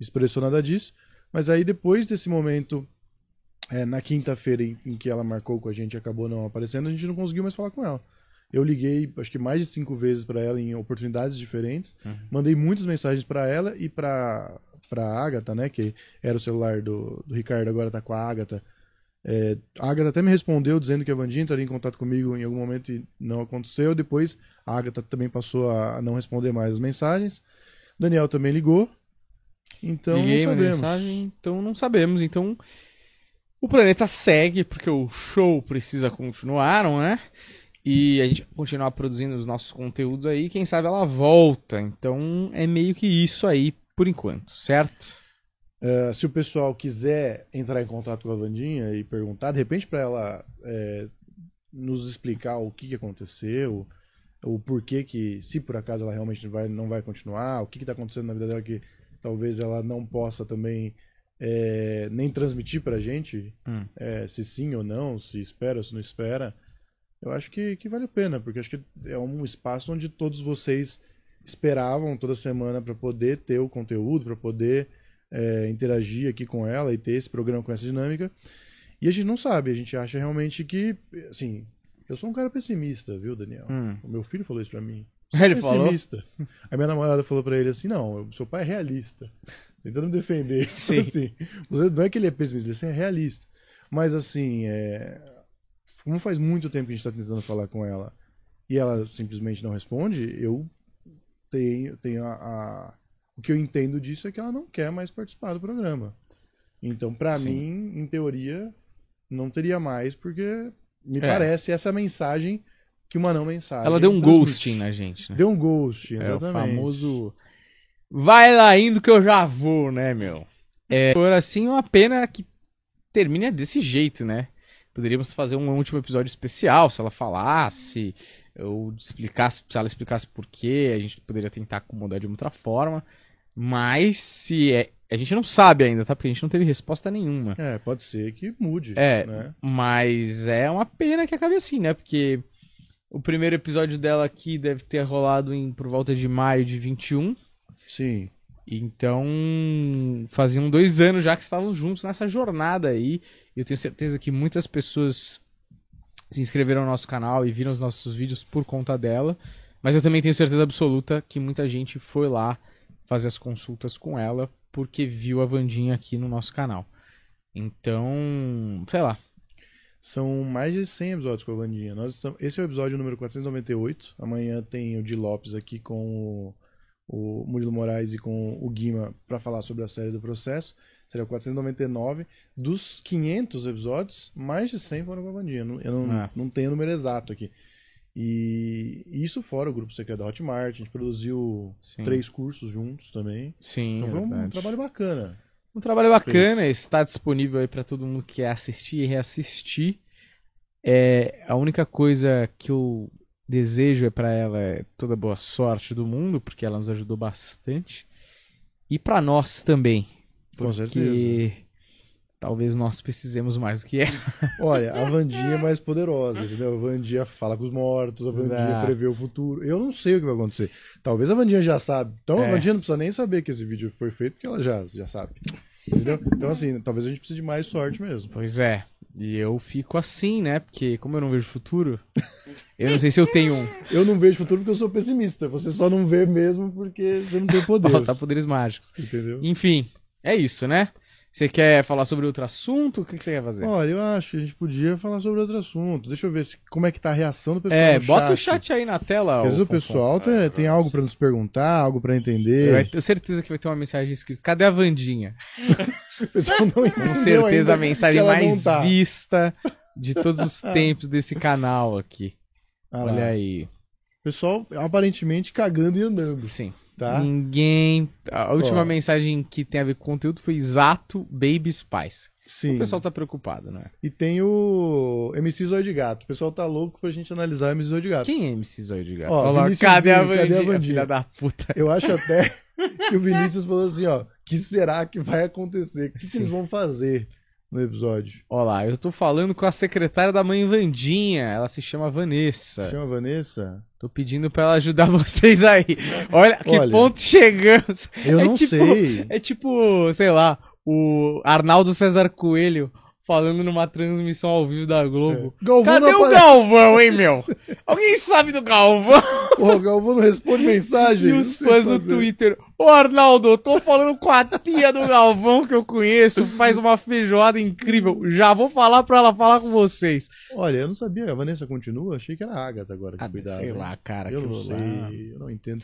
expressou nada disso. Mas aí depois desse momento, é, na quinta-feira em, em que ela marcou com a gente e acabou não aparecendo, a gente não conseguiu mais falar com ela. Eu liguei, acho que mais de cinco vezes para ela em oportunidades diferentes, Uhum. mandei muitas mensagens para ela e para para Agatha, né, que era o celular do, do Ricardo, agora tá com a Agatha. É, a Agatha até me respondeu dizendo que a Vandinha entraria em contato comigo em algum momento e não aconteceu. Depois a Agatha também passou a não responder mais as mensagens. Daniel também ligou. Então Liguei não sabemos. mensagem, então não sabemos. Então o planeta segue, porque o show precisa continuar, não é? E a gente continuar produzindo os nossos conteúdos aí, quem sabe ela volta. Então é meio que isso aí por enquanto, certo? É, se o pessoal quiser entrar em contato com a Vandinha e perguntar, de repente para ela é, nos explicar o que, que aconteceu, o porquê que, se por acaso ela realmente vai, não vai continuar, o que está acontecendo na vida dela que talvez ela não possa também é, nem transmitir pra gente, Hum. é, se sim ou não, se espera ou se não espera, eu acho que, que vale a pena, porque acho que é um espaço onde todos vocês esperavam toda semana para poder ter o conteúdo, para poder é, interagir aqui com ela e ter esse programa com essa dinâmica. E a gente não sabe, a gente acha realmente que, assim, eu sou um cara pessimista, viu, Daniel? Hum. O meu filho falou isso pra mim. Ele falou? pessimista. A minha namorada falou pra ele assim: não, o seu pai é realista. Tentando me defender. Sim. Assim, você, não é que ele é pessimista, ele é realista. Mas assim, é, como faz muito tempo que a gente tá tentando falar com ela e ela simplesmente não responde, eu tenho, tenho a, a- O que eu entendo disso é que ela não quer mais participar do programa. Então, pra Sim. mim, em teoria, não teria mais, porque me É. parece essa mensagem que uma não mensagem. Ela deu um transmite. ghosting na gente, né? Deu um ghost, É o exatamente. famoso. Vai lá indo que eu já vou, né, meu? É, por assim, uma pena que termine desse jeito, né? Poderíamos fazer um último episódio especial, se ela falasse, ou explicasse, se ela explicasse por quê, a gente poderia tentar acomodar de outra forma. Mas se é. A gente não sabe ainda, tá? Porque a gente não teve resposta nenhuma. É, pode ser que mude. É, né? mas é uma pena que acabe assim, né? Porque o primeiro episódio dela aqui deve ter rolado em por volta de maio de 21. Sim. Então, faziam dois anos já que estavam juntos nessa jornada aí. Eu tenho certeza que muitas pessoas se inscreveram no nosso canal e viram os nossos vídeos por conta dela. Mas eu também tenho certeza absoluta que muita gente foi lá fazer as consultas com ela porque viu a Vandinha aqui no nosso canal. Então, sei lá. São mais de 100 episódios com a Vandinha. Nós estamos... Esse é o episódio número 498. Amanhã tem o Di Lopes aqui com o, o Murilo Moraes e com o Guima para falar sobre a série do processo. Será o 499. Dos 500 episódios, mais de 100 foram com a Vandinha. Eu não, Ah. não tenho o número exato aqui. E isso fora o grupo secreto da Hotmart. A gente produziu Sim. três cursos juntos também. Sim, Então foi um verdade. trabalho bacana. Um trabalho bacana, está disponível aí pra todo mundo que quer assistir e reassistir. É, a única coisa que eu desejo é para ela é toda boa sorte do mundo, porque ela nos ajudou bastante. E pra nós também, Com porque certeza. talvez nós precisemos mais do que ela. Olha, a Vandinha é mais poderosa, entendeu? A Vandinha fala com os mortos, a Vandinha Exato. prevê o futuro. Eu não sei o que vai acontecer. Talvez a Vandinha já sabe. Então a É. Vandinha não precisa nem saber que esse vídeo foi feito, porque ela já, já sabe. Entendeu? Então, assim, talvez a gente precise de mais sorte mesmo. Pois é. E eu fico assim, né? Porque como eu não vejo futuro, eu não sei se eu tenho um. Eu não vejo futuro porque eu sou pessimista. Você só não vê mesmo porque você não tem poder. Faltar poderes mágicos. Entendeu? Enfim, é isso, né? Você quer falar sobre outro assunto? O que que você quer fazer? Olha, eu acho que a gente podia falar sobre outro assunto. Deixa eu ver se- como é que tá a reação do pessoal. É, bota o chat aí na tela. Às vezes o pessoal tem, tem algo pra nos perguntar, algo pra entender. Eu tenho certeza que vai ter uma mensagem escrita. Cadê a Vandinha? O pessoal não Com certeza a mensagem mais tá. vista de todos os tempos desse canal aqui. Ah. Olha aí. Pessoal aparentemente cagando e andando, Sim. Tá? Ninguém. A última Ó. mensagem que tem a ver com conteúdo foi exato Baby Spice. Sim. O pessoal tá preocupado, né? E tem o MC Zóio de Gato. O pessoal tá louco pra gente analisar o MC Zóio de Gato. Quem é MC Zóio de Gato? Ó, Olha lá, Vinícius cadê a Vinho, cadê a Vandinha? Vandinha? Filha da puta. Eu acho até que o Vinícius falou assim, ó, que será que vai acontecer? O que, que eles vão fazer no episódio? Ó lá, eu tô falando com a secretária da mãe Vandinha. Ela se chama Vanessa. Chama a Vanessa? Tô pedindo pra ela ajudar vocês aí. Olha que Olha, ponto chegamos. Eu É não tipo- sei. É tipo, sei lá, o Arnaldo César Coelho falando numa transmissão ao vivo da Globo. Galvão Cadê o aparece. Galvão, hein, meu? Alguém sabe do Galvão? Porra, o Galvão não responde mensagem. E os fãs no. Twitter. Ô, Arnaldo, eu tô falando com a tia do Galvão que eu conheço, faz uma feijoada incrível. Já vou falar pra ela falar com vocês. Olha, eu não sabia. A Vanessa continua? Achei que era a Agatha agora que Ah, cuidava. sei lá, cara. Eu não aquilo sei, lá. eu não entendo.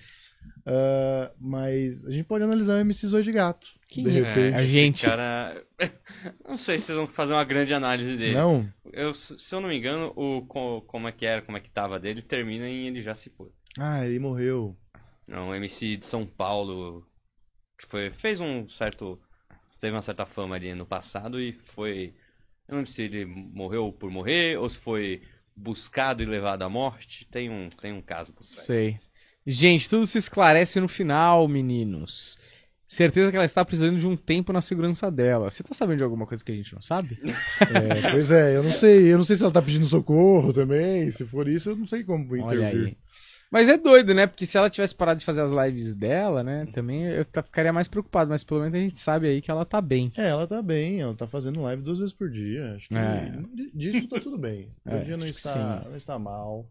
Ah, mas a gente pode analisar o MC Zoe de Gato. Quem de é? repente. A gente- cara. Não sei se vocês vão fazer uma grande análise dele. Não? Eu, se eu não me engano, o co- como é que era, como é que tava dele, termina em ele já se foi. Ah, ele morreu. É um MC de São Paulo que foi, fez um certo. Teve uma certa fama ali no passado e foi. Eu não lembro se ele morreu por morrer ou se foi buscado e levado à morte. Tem um, tem um caso por trás. Sei. Gente, tudo se esclarece no final, meninos. Certeza que ela está precisando de um tempo na segurança dela. Você tá sabendo de alguma coisa que a gente não sabe? É, pois é, eu não sei. Eu não sei se ela tá pedindo socorro também. Se for isso, eu não sei como Olha intervir. Mas é doido, né? Porque se ela tivesse parado de fazer as lives dela, né? Também eu ficaria mais preocupado. Mas pelo menos a gente sabe aí que ela tá bem. É, ela tá bem, ela tá fazendo live duas vezes por dia. Acho que É. disso tá tudo bem. É, o dia não está, não está mal.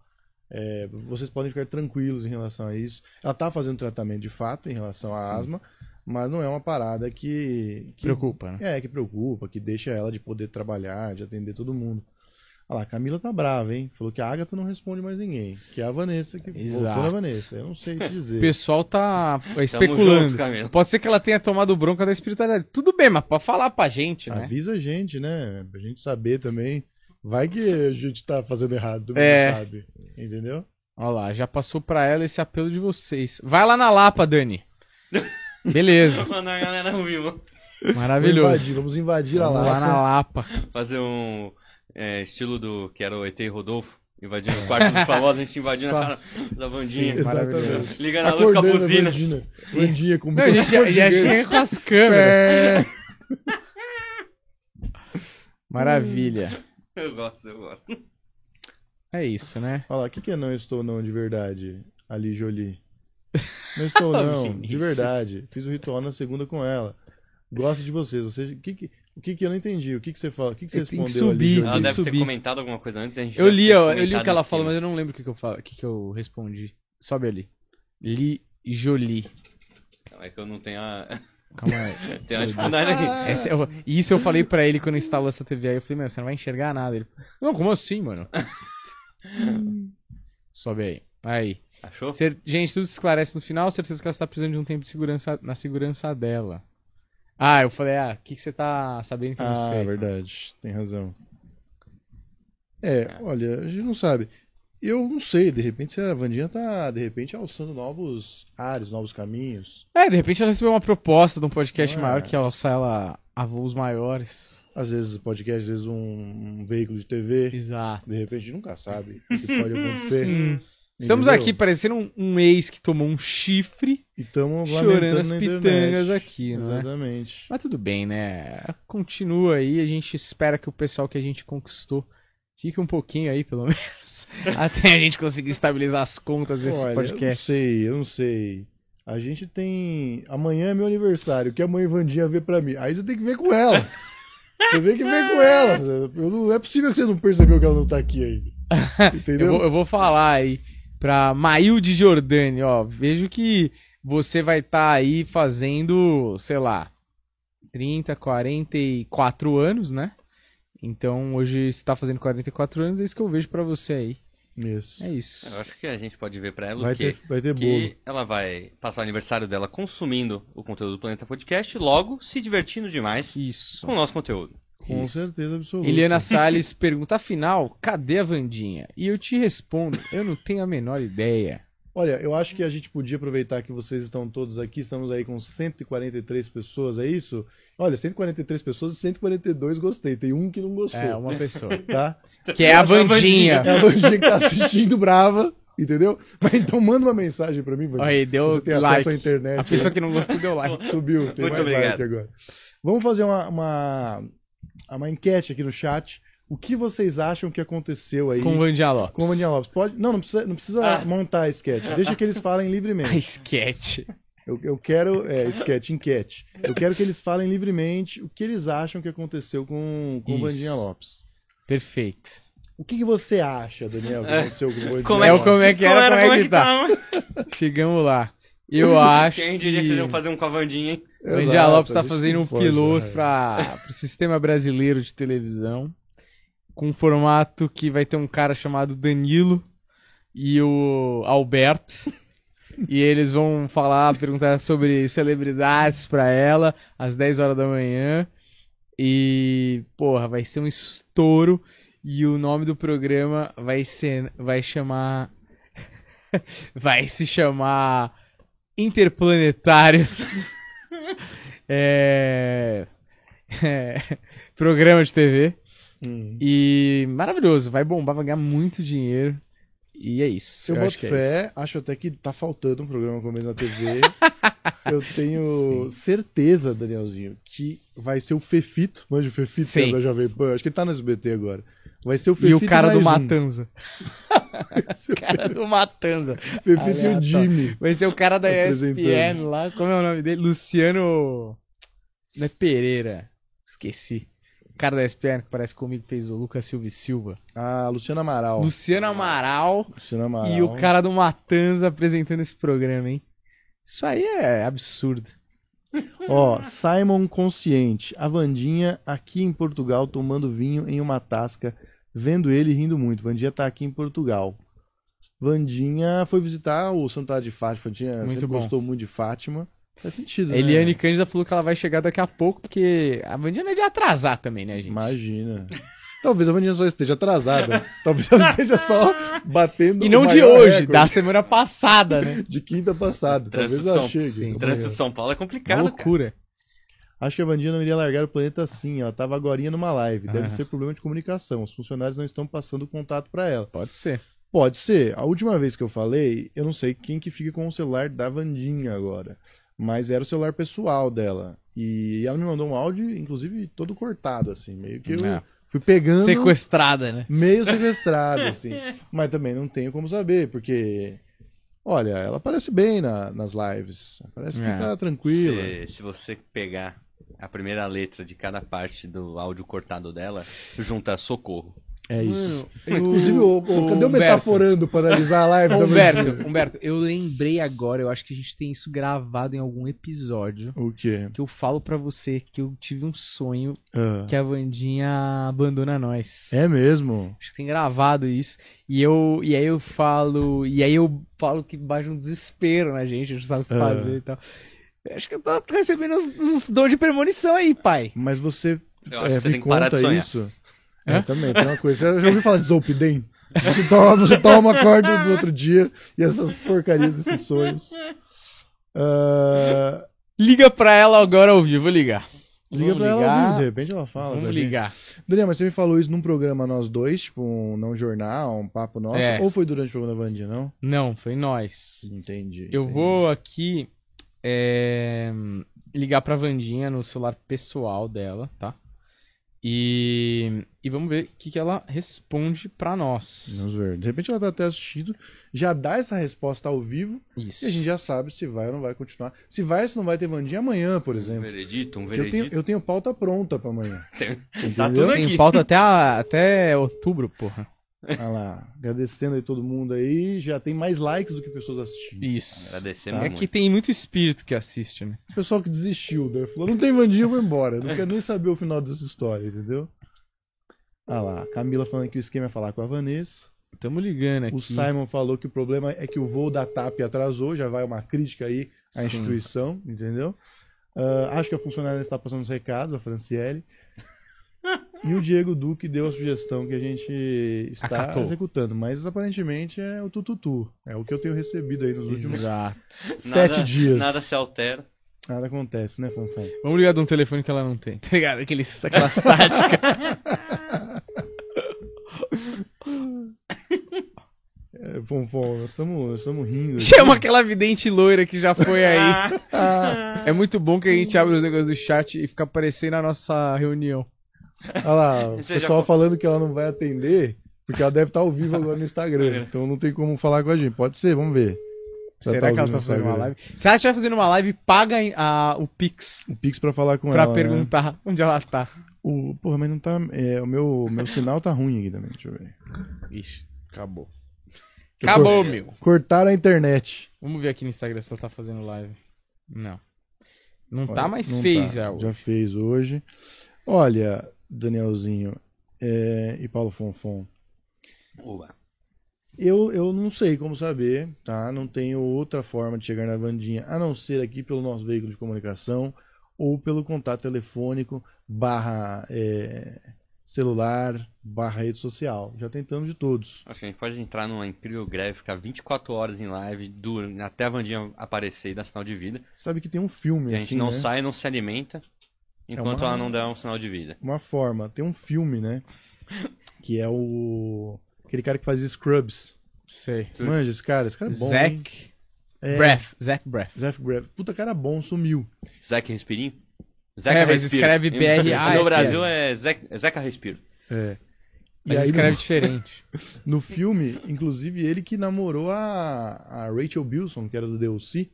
É, vocês podem ficar tranquilos em relação a isso. Ela tá fazendo tratamento de fato em relação à asma, mas não é uma parada que, que Preocupa, né? É, que preocupa, que deixa ela de poder trabalhar, de atender todo mundo. Olha lá, a Camila tá brava, hein? Falou que a Agatha não responde mais ninguém. Que é a Vanessa que voltou na. Vanessa. Eu não sei te O dizer. pessoal tá especulando. junto, Camila. Pode ser que ela tenha tomado bronca da espiritualidade. Tudo bem, mas pode falar pra gente, né? Avisa a gente, né? Pra gente saber também. Vai que a gente tá fazendo errado, É. sabe. Entendeu? Olha lá, já passou pra ela esse apelo de vocês. Vai lá na Lapa, Dani. Beleza, Mano, a galera viu. Vamos maravilhoso. invadir, vamos invadir a Vamos lá Lapa. na Lapa. Fazer um é, estilo do que era o ET e Rodolfo. Invadindo o quarto dos famosos, a gente invadindo a Só- casa da Vandinha. Sim, maravilhoso. Exatamente. Liga na luz com a buzina. Vandinha. Vandinha com Não, a gente já, já chega com as câmeras. É. Maravilha. Eu gosto, eu gosto. É isso, né? Olha lá, o que, que é não estou não de verdade? Ali, Jolie. Não estou não, de verdade. Fiz o ritual na segunda com ela. Gosto de vocês. Você, o que, que, o que, que eu não entendi? O que, que você fala? O que, que você Eu respondeu subir. ali, Ela Tem deve ter subir. comentado alguma coisa antes. A gente Eu li, ter ó, eu li o que ela falou, mas eu não lembro o que, que eu falo, o que, que eu respondi. Sobe ali. Li Jolie. É que eu não tenho a. Calma aí. Tenho a Meu dificuldade aqui. Essa- eu- isso eu falei pra ele quando instalou essa TV aí. Eu falei, meu, você não vai enxergar nada. Ele, não, como assim, mano? Sobe aí. Aí. Achou? Cer- Gente, tudo se esclarece no final. Certeza que ela está precisando de um tempo de segurança na segurança dela. Ah, eu falei, ah, o que, que você tá sabendo que eu não Ah, sei? verdade. Tem razão. É, olha, a gente não sabe. Eu não sei, de repente se a Vandinha tá, de repente, alçando novos ares, novos caminhos. É, de repente ela recebeu uma proposta de um podcast Não é? maior que alça ela a voos maiores. Às vezes podcast, às vezes um, um veículo de TV. Exato. De repente a gente nunca sabe o que pode acontecer. Sim. Estamos Entendeu? aqui parecendo um, um ex que tomou um chifre E estamos chorando as pitangas aqui, né? Exatamente. Mas tudo bem, né? Continua aí, a gente espera que o pessoal que a gente conquistou fique um pouquinho aí, pelo menos, até a gente conseguir estabilizar as contas desse Olha, eu não podcast. sei, eu não sei. A gente tem. Amanhã é meu aniversário. O que a mãe Vandinha vê pra mim? Aí você tem que ver com ela. Você tem que ver com ela. Eu não, não é possível que você não percebeu que ela não tá aqui ainda. Entendeu? Eu vou, eu vou falar aí pra Mailde Jordani, ó. Vejo que você vai estar aí fazendo, sei lá, 30, 44 anos, né? Então hoje você tá fazendo 44 anos, é isso que eu vejo pra você aí. Isso. É isso. Eu acho que a gente pode ver pra ela Vai o quê? ter, vai ter bolo. Que ela vai passar o aniversário dela consumindo o conteúdo do Planeta Podcast, logo se divertindo demais Isso. com o nosso conteúdo. Com Isso. certeza absoluta. Eliana Salles pergunta, afinal, cadê a Vandinha? E eu te respondo, eu não tenho a menor ideia. Olha, eu acho que a gente podia aproveitar que vocês estão todos aqui. Estamos aí com 143 pessoas, é isso? Olha, 143 pessoas e 142 gostei. Tem um que não gostou. É, uma pessoa. Tá? Que é a Vandinha. É a Vandinha que tá assistindo brava, entendeu? Mas então manda uma mensagem pra mim, Vandinha. Aí, deu Você tem acesso like. à internet. A pessoa né? que não gostou deu like. Subiu, tem Muito mais obrigado. like agora. Vamos fazer uma, uma, uma enquete aqui no chat. O que vocês acham que aconteceu aí Com o Vandinha Lopes. com o Vandinha Lopes? Pode... Não, não precisa, não precisa Ah. montar a sketch. Deixa que eles falem A livremente. sketch. Eu, eu quero. É, sketch, enquete. Eu quero que eles falem livremente o que eles acham que aconteceu com, com o. Vandinha Lopes. Perfeito. O que, que você acha, Daniel, que aconteceu com o Vandinha Como É Lopes? como é que era, como é que tá. tava? Chegamos lá. Eu acho Quem que... diria que vocês iam fazer um com a Vandinha, hein? O Exato, Lopes tá gente fazendo um pode, piloto né? para o sistema brasileiro de televisão. Com um formato que vai ter um cara chamado Danilo e o Alberto. E eles vão falar, perguntar sobre celebridades pra ela às 10 horas da manhã. E, porra, vai ser um estouro. E o nome do programa vai ser. Vai chamar. vai se chamar Interplanetários. é, é, programa de TV. Hum. E maravilhoso, vai bombar, vai ganhar muito dinheiro. E é isso. Eu, eu boto é fé, acho até que tá faltando um programa como esse na TV. eu tenho certeza, Danielzinho, que vai ser o Fefito. Manja o Fefito é Sim. da Jovem Pan. Acho que ele tá no SBT agora. Vai ser o isso. E o cara do um. Matanza. O cara do Matanza. Fefito e o. Jimmy. Vai ser o cara da. ESPN lá. Como é o nome dele? Luciano. Não é Pereira. Esqueci. O cara da ESPN que parece comigo fez o Lucas Silva e Silva. Ah, Luciano Amaral. Luciano Amaral. Luciano Amaral. E o cara do Matanza apresentando esse programa, hein? Isso aí é absurdo. Ó, Simon Consciente. A Vandinha aqui em Portugal tomando vinho em uma tasca, vendo ele e rindo muito. Vandinha tá aqui em Portugal. Vandinha foi visitar o Santuário de Fátima. Vandinha Muito sempre bom. gostou muito de Fátima. Faz sentido, A né? Eliane Cândida falou que ela vai chegar daqui a pouco, porque a Vandinha não é de atrasar também, né, gente? Imagina. Talvez a Vandinha só esteja atrasada. Talvez ela esteja só batendo E não de hoje, recorde da semana passada, né? de quinta passada. Talvez ela São- chegue. sim. Trânsito de São Paulo é Uma complicado, cara. Acho que a Vandinha não iria largar o planeta assim. Ela tava agora numa live. Deve Ah. ser problema de comunicação. Os funcionários não estão passando contato para ela. Pode ser. Pode ser. A última vez que eu falei, eu não sei quem que fica com o celular da Vandinha agora. Mas era o celular pessoal dela. E ela me mandou um áudio, inclusive, todo cortado, assim. Meio que eu É. fui pegando. Sequestrada, né? Meio sequestrado, assim. Mas também não tenho como saber, porque. Olha, ela parece bem na- nas lives. Parece que É. tá tranquila. Se, se você pegar a primeira letra de cada parte do áudio cortado dela, junta socorro. É isso. Mano, Inclusive, o, o- cadê o Humberto. metaforando para analisar a live da? Humberto, Humberto, eu lembrei agora, eu acho que a gente tem isso gravado em algum episódio, O quê? que eu falo pra você que eu tive um sonho Ah, que a Vandinha abandona nós. é mesmo? Acho que tem gravado isso. E eu e aí eu falo, e aí eu falo que baixa um desespero na gente, a gente não sabe o que Ah. fazer e tal. Eu Acho que eu tô recebendo uns, uns dor de premonição aí, pai. Mas você, Eu acho é, que você me tem que parar de conta sonhar. isso? Hã? É, também, tem uma coisa. Você já ouviu falar de Zolpidem? Você toma, você toma uma corda do outro dia e essas porcarias, esses sonhos. Ah, Liga pra ela agora ao vivo, vou ligar. liga Vamos pra ela, ligar. viu? de repente ela fala. Vamos gente. ligar. Daniel, mas você me falou isso num programa nós dois, tipo um não jornal, um papo nosso, É. ou foi durante o programa da Vandinha, não? Não, foi nós. Entendi. Eu entendi. vou aqui é, ligar pra Vandinha no celular pessoal dela, tá? E, e vamos ver o que, que ela responde pra nós. Vamos ver. De repente ela tá até assistindo, já dá essa resposta ao vivo Isso. e a gente já sabe se vai ou não vai continuar. Se vai ou se não vai ter Vandinha amanhã, por Um exemplo. veredito, um Eu tenho, veredito. eu tenho pauta pronta pra amanhã. Tem-? Tá tudo Tem aqui. pauta até, a- até outubro, porra. Olha lá, agradecendo aí todo mundo aí. Já tem mais likes do que pessoas assistindo. Isso. Agradecemos É muito. que tem muito espírito que assiste, né? O pessoal que desistiu, né? Falou, não tem Vandinha, eu vou embora. Não quero nem saber o final dessa história, entendeu? Olha lá, Camila falando que o esquema é falar com a Vanessa. Tamo ligando aqui. O Simon falou que o problema é que o voo da TAP atrasou, já vai uma crítica aí à Sim. instituição, entendeu? Ah, acho que a funcionária está passando os recados, a Franciele. E o Diego Duque deu a sugestão que a gente está Acatou. executando, mas aparentemente é o tututu. É o que eu tenho recebido aí nos últimos Exato. sete Nada- dias. Nada se altera. Nada acontece, né, Fanfan? Vamos ligar de um telefone que ela não tem. Tá ligado? Aqueles, aquelas táticas. É, Fonfon, nós estamos nós estamos rindo. aqui. Chama aquela vidente loira que já foi aí. é muito bom que a gente abre os negócios do chat e fica aparecendo a nossa reunião. Olha lá, o Você já pessoal co- falando que ela não vai atender, porque ela deve estar ao vivo agora no Instagram. Então não tem como falar com a gente. Pode ser, vamos ver. Se Será ao que ela tá fazendo uma live? Se ela estiver fazendo uma live, paga a- o Pix O Pix pra falar com pra ela. né? perguntar onde ela tá. O, porra, mas não tá. é, o meu, meu sinal tá ruim aqui também. Deixa eu ver. Ixi, acabou. Acabou, meu. Cortaram a internet. Vamos ver aqui no Instagram se ela tá fazendo live. Não. Não Olha, tá, mas não fez tá. já. hoje. Já fez hoje. Olha, Danielzinho é, e Paulo Fonfon. Uba. Eu, eu não sei como saber, tá? Não tenho outra forma de chegar na Vandinha, a não ser aqui pelo nosso veículo de comunicação ou pelo contato telefônico barra é, celular barra rede social. Já tentamos de todos. Acho que a gente pode entrar numa incrível greve, ficar 24 horas em live, até a Vandinha aparecer e dar sinal de vida. Sabe que tem um filme E a assim, gente não né? sai, não se alimenta, enquanto uma- ela não der um sinal de vida. Uma forma. Tem um filme, né? Que é o... Aquele cara que fazia Scrubs. Sei. Manja esse cara? Esse cara é bom? Zack É, Breath. Zack Breath. Zac Braff. Puta cara bom, sumiu. Zeca Respirinho? É, mas Respiro. escreve BRA, No Brasil é Zeca, Zeca Respiro. É. Mas aí, escreve no- diferente. No filme, inclusive, ele que namorou a, a Rachel Bilson, que era do DLC.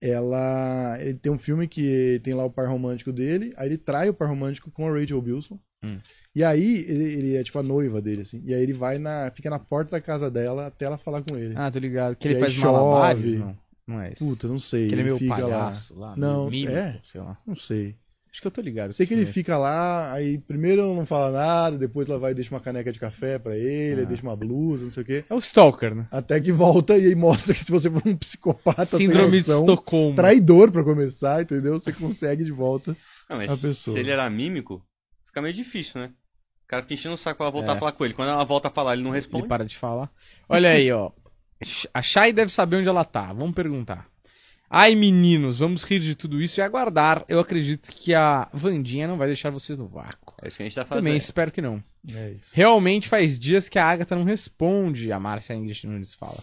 Ela. Ele tem um filme que tem lá o par romântico dele, aí ele trai o par romântico com a Rachel Bilson. Hum. E aí, ele, ele é tipo a noiva dele, assim. E aí ele vai na. fica na porta da casa dela até ela falar com ele. Ah, tô ligado. Que E ele faz chove. malabares? Não, não é isso. Puta, não sei. que ele é meu fica palhaço lá. lá. Não, mímico, é? sei lá. Não sei. Acho que eu tô ligado. Sei que ele fica lá, aí primeiro não fala nada, depois ela vai e deixa uma caneca de café pra ele, Ah. aí deixa uma blusa, não sei o quê. É o Stalker, né? Até que volta e aí mostra que se você for um psicopata Síndrome de noção, Estocolmo. traidor pra começar, entendeu? Você consegue de volta. Não, mas A pessoa. se ele era mímico, fica meio difícil, né? O cara fica enchendo o saco pra ela voltar É. a falar com ele. Quando ela volta a falar, ele não Ele responde. para de falar. Olha aí, ó. A Shai deve saber onde ela tá. Vamos perguntar. Ai, meninos, vamos rir de tudo isso e aguardar. Eu acredito que a Vandinha não vai deixar vocês no vácuo. É isso que a gente tá fazendo. Também espero que não. É isso. Realmente faz dias que a Agatha não responde, a Márcia Ingrid Nunes fala.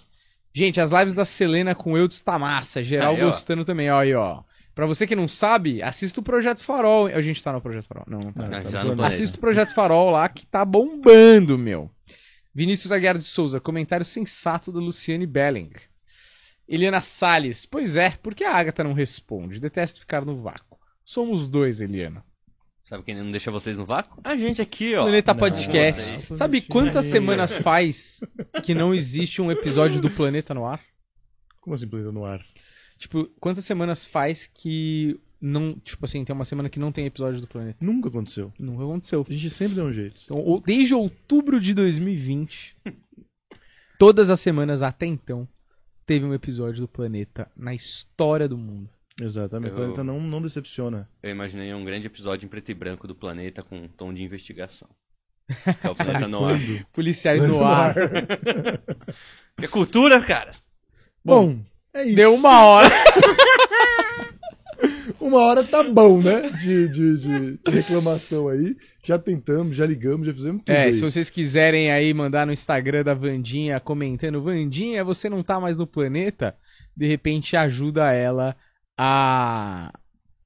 Gente, as lives da Selena com eu tá massa, geral Aí, ó. gostando também, ó aí, ó. Pra você que não sabe, assista o Projeto Farol. A gente tá no Projeto Farol? Não, não tá. Ah, tá. Assista o Projeto Farol lá que tá bombando, meu. Vinícius Aguiar de Souza, comentário sensato do Luciane Belling. Eliana Salles, pois é, por que a Agatha não responde? Detesto ficar no vácuo. Somos dois, Eliana. Sabe quem não deixa vocês no vácuo? A gente aqui, ó. Planeta Não, Podcast. nossa, Sabe quantas semanas faz que não existe um episódio do Planeta no ar? Como assim, planeta no ar? Tipo, quantas semanas faz que não. Tipo assim, tem uma semana que não tem episódio do Planeta? Nunca aconteceu. Nunca aconteceu. A gente sempre deu um jeito. Então, o- desde outubro de 2020, todas as semanas até então, teve um episódio do Planeta na história do mundo. Exatamente. Eu- O planeta não, não decepciona. Eu imaginei um grande episódio em preto e branco do planeta com um tom de investigação. É o planeta no ar. Policiais no ar. É cultura, cara. Bom, é isso. Deu uma hora. Uma hora tá bom, né? De, de, de reclamação aí. Já tentamos, já ligamos, já fizemos tudo. É, aí. se vocês quiserem aí mandar no Instagram da Vandinha comentando, Vandinha, você não tá mais no planeta, de repente ajuda ela a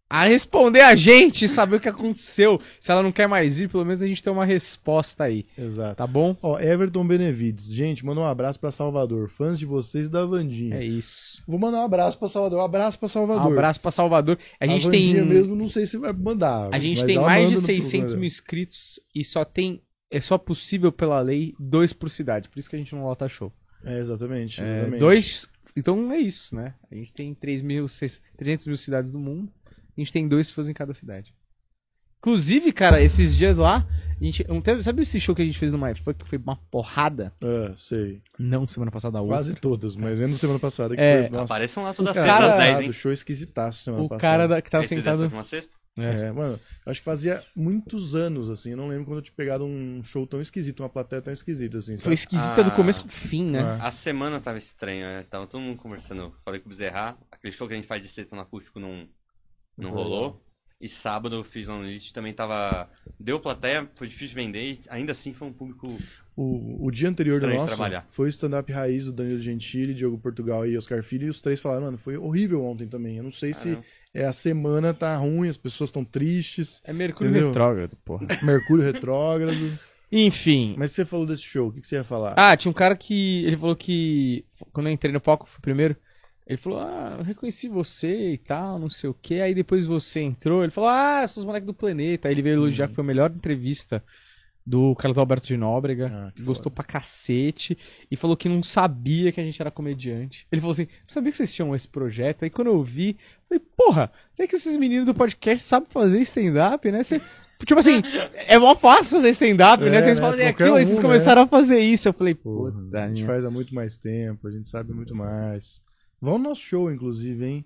a responder a gente, saber o que aconteceu. Se ela não quer mais vir, pelo menos a gente tem uma resposta aí, Exato. tá bom? Ó, Everton Benevides. Gente, manda um abraço pra Salvador. Fãs de vocês e da Vandinha. É isso. Vou mandar um abraço pra Salvador. Um abraço pra Um Salvador. abraço pra Salvador. A gente tem Vandinha mesmo, não sei se vai mandar. a gente tem mais de manda no 600 programa. mil inscritos e só tem é só possível pela lei dois por cidade, por isso que a gente não lota show. É, exatamente. É, exatamente. dois. Então é isso, né? A gente tem 3 mil, 6 300 mil cidades do mundo. A gente tem dois fãs em cada cidade. Inclusive, cara, esses dias lá, a gente. um- teve- Sabe esse show que a gente fez no MyFuck que foi uma porrada? É, sei. Não, semana passada a outra. Quase todas, mas menos semana passada que É, foi. Nossa, Apareçam lá toda o sexta cara- às 10, hein? O show esquisitaço semana O passada. cara da- que tava Esse sentado. última sexta? É, mano, acho que fazia muitos anos, assim, eu não lembro quando eu tinha pegado um show tão esquisito, uma plateia tão esquisita, assim, Foi sabe? esquisita do Ah. começo ao fim, né? Ah. A semana tava estranha, né? Tava todo mundo conversando. Falei com o Bezerra, aquele show que a gente faz de sexta no acústico não, não Não rolou. E sábado eu fiz no Unleashed, também tava. Deu plateia, foi difícil vender, e ainda assim foi um público. O, o dia anterior do nosso trabalhar. foi o stand-up raiz do Danilo Gentili, Diogo Portugal e Oscar Filho, e os três falaram, mano, foi horrível ontem também. Eu não sei se é a semana tá ruim, as pessoas estão tristes, É Mercúrio Entendeu? retrógrado, porra. Mercúrio retrógrado. Enfim. Mas você falou desse show, o que, que você ia falar? Ah, tinha um cara que. Ele falou que. Quando eu entrei no palco, foi o primeiro. Ele falou, ah, eu reconheci você e tal, não sei o quê. Aí depois você entrou, ele falou, ah, sou os moleques do planeta. Aí ele veio elogiar que foi a melhor entrevista do Carlos Alberto de Nóbrega. Ah, que gostou pra cacete. E falou que não sabia que a gente era comediante. Ele falou assim, não sabia que vocês tinham esse projeto. Aí quando eu vi, eu falei, porra, é que esses meninos do podcast sabem fazer stand-up, né? Você- Tipo assim, é mó fácil fazer stand-up, É, né? Vocês né? fazem Qualquer aquilo, aí um, vocês né? começaram a fazer isso. Eu falei, puta, a gente minha. faz há muito mais tempo, a gente sabe muito mais. Vão no nosso show, inclusive, hein?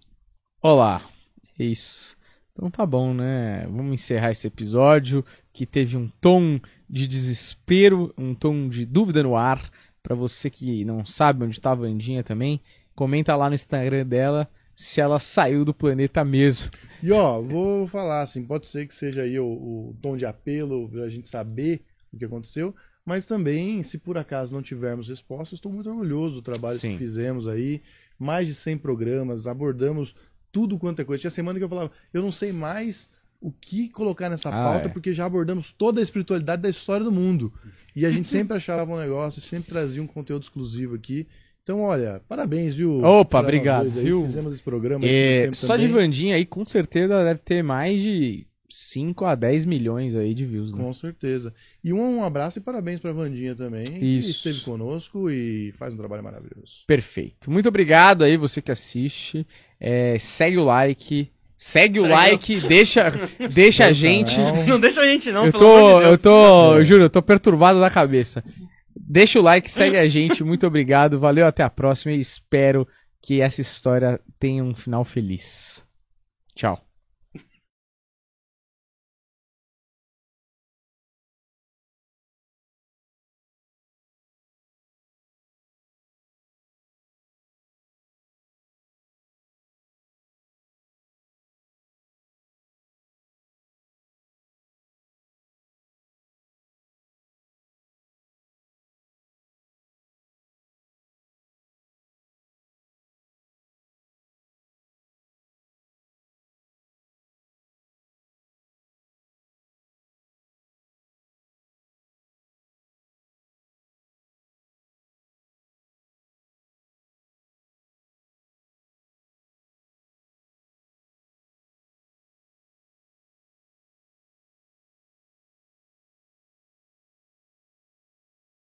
Olá, é isso. Então tá bom, né? Vamos encerrar esse episódio que teve um tom de desespero, um tom de dúvida no ar. Pra você que não sabe onde tá a Vandinha também, comenta lá no Instagram dela se ela saiu do planeta mesmo. E ó, vou falar assim, pode ser que seja aí o, o tom de apelo pra gente saber o que aconteceu, mas também, se por acaso não tivermos resposta, estou muito orgulhoso do trabalho Sim. que fizemos aí. Mais de 100 programas, abordamos tudo quanto é coisa. Tinha semana que eu falava, eu não sei mais o que colocar nessa Ah, pauta, é. porque já abordamos toda a espiritualidade da história do mundo. E a gente sempre achava um negócio, sempre trazia um conteúdo exclusivo aqui. Então, olha, parabéns, viu? Opa, obrigado, viu? Fizemos esse programa. É, só de também. Vandinha aí, com certeza deve ter mais de 5 a 10 milhões aí de views, né? Com certeza. E um, um abraço e parabéns pra Vandinha também, que Isso. esteve conosco e faz um trabalho maravilhoso. Perfeito. Muito obrigado aí, você que assiste. É, segue o like. Segue o like, deixa, deixa a gente. Não deixa a gente, não, eu pelo tô, amor de eu tô, eu juro, eu tô perturbado da cabeça. Deixa o like, segue a gente. Muito obrigado. Valeu, até a próxima e espero que essa história tenha um final feliz. Tchau.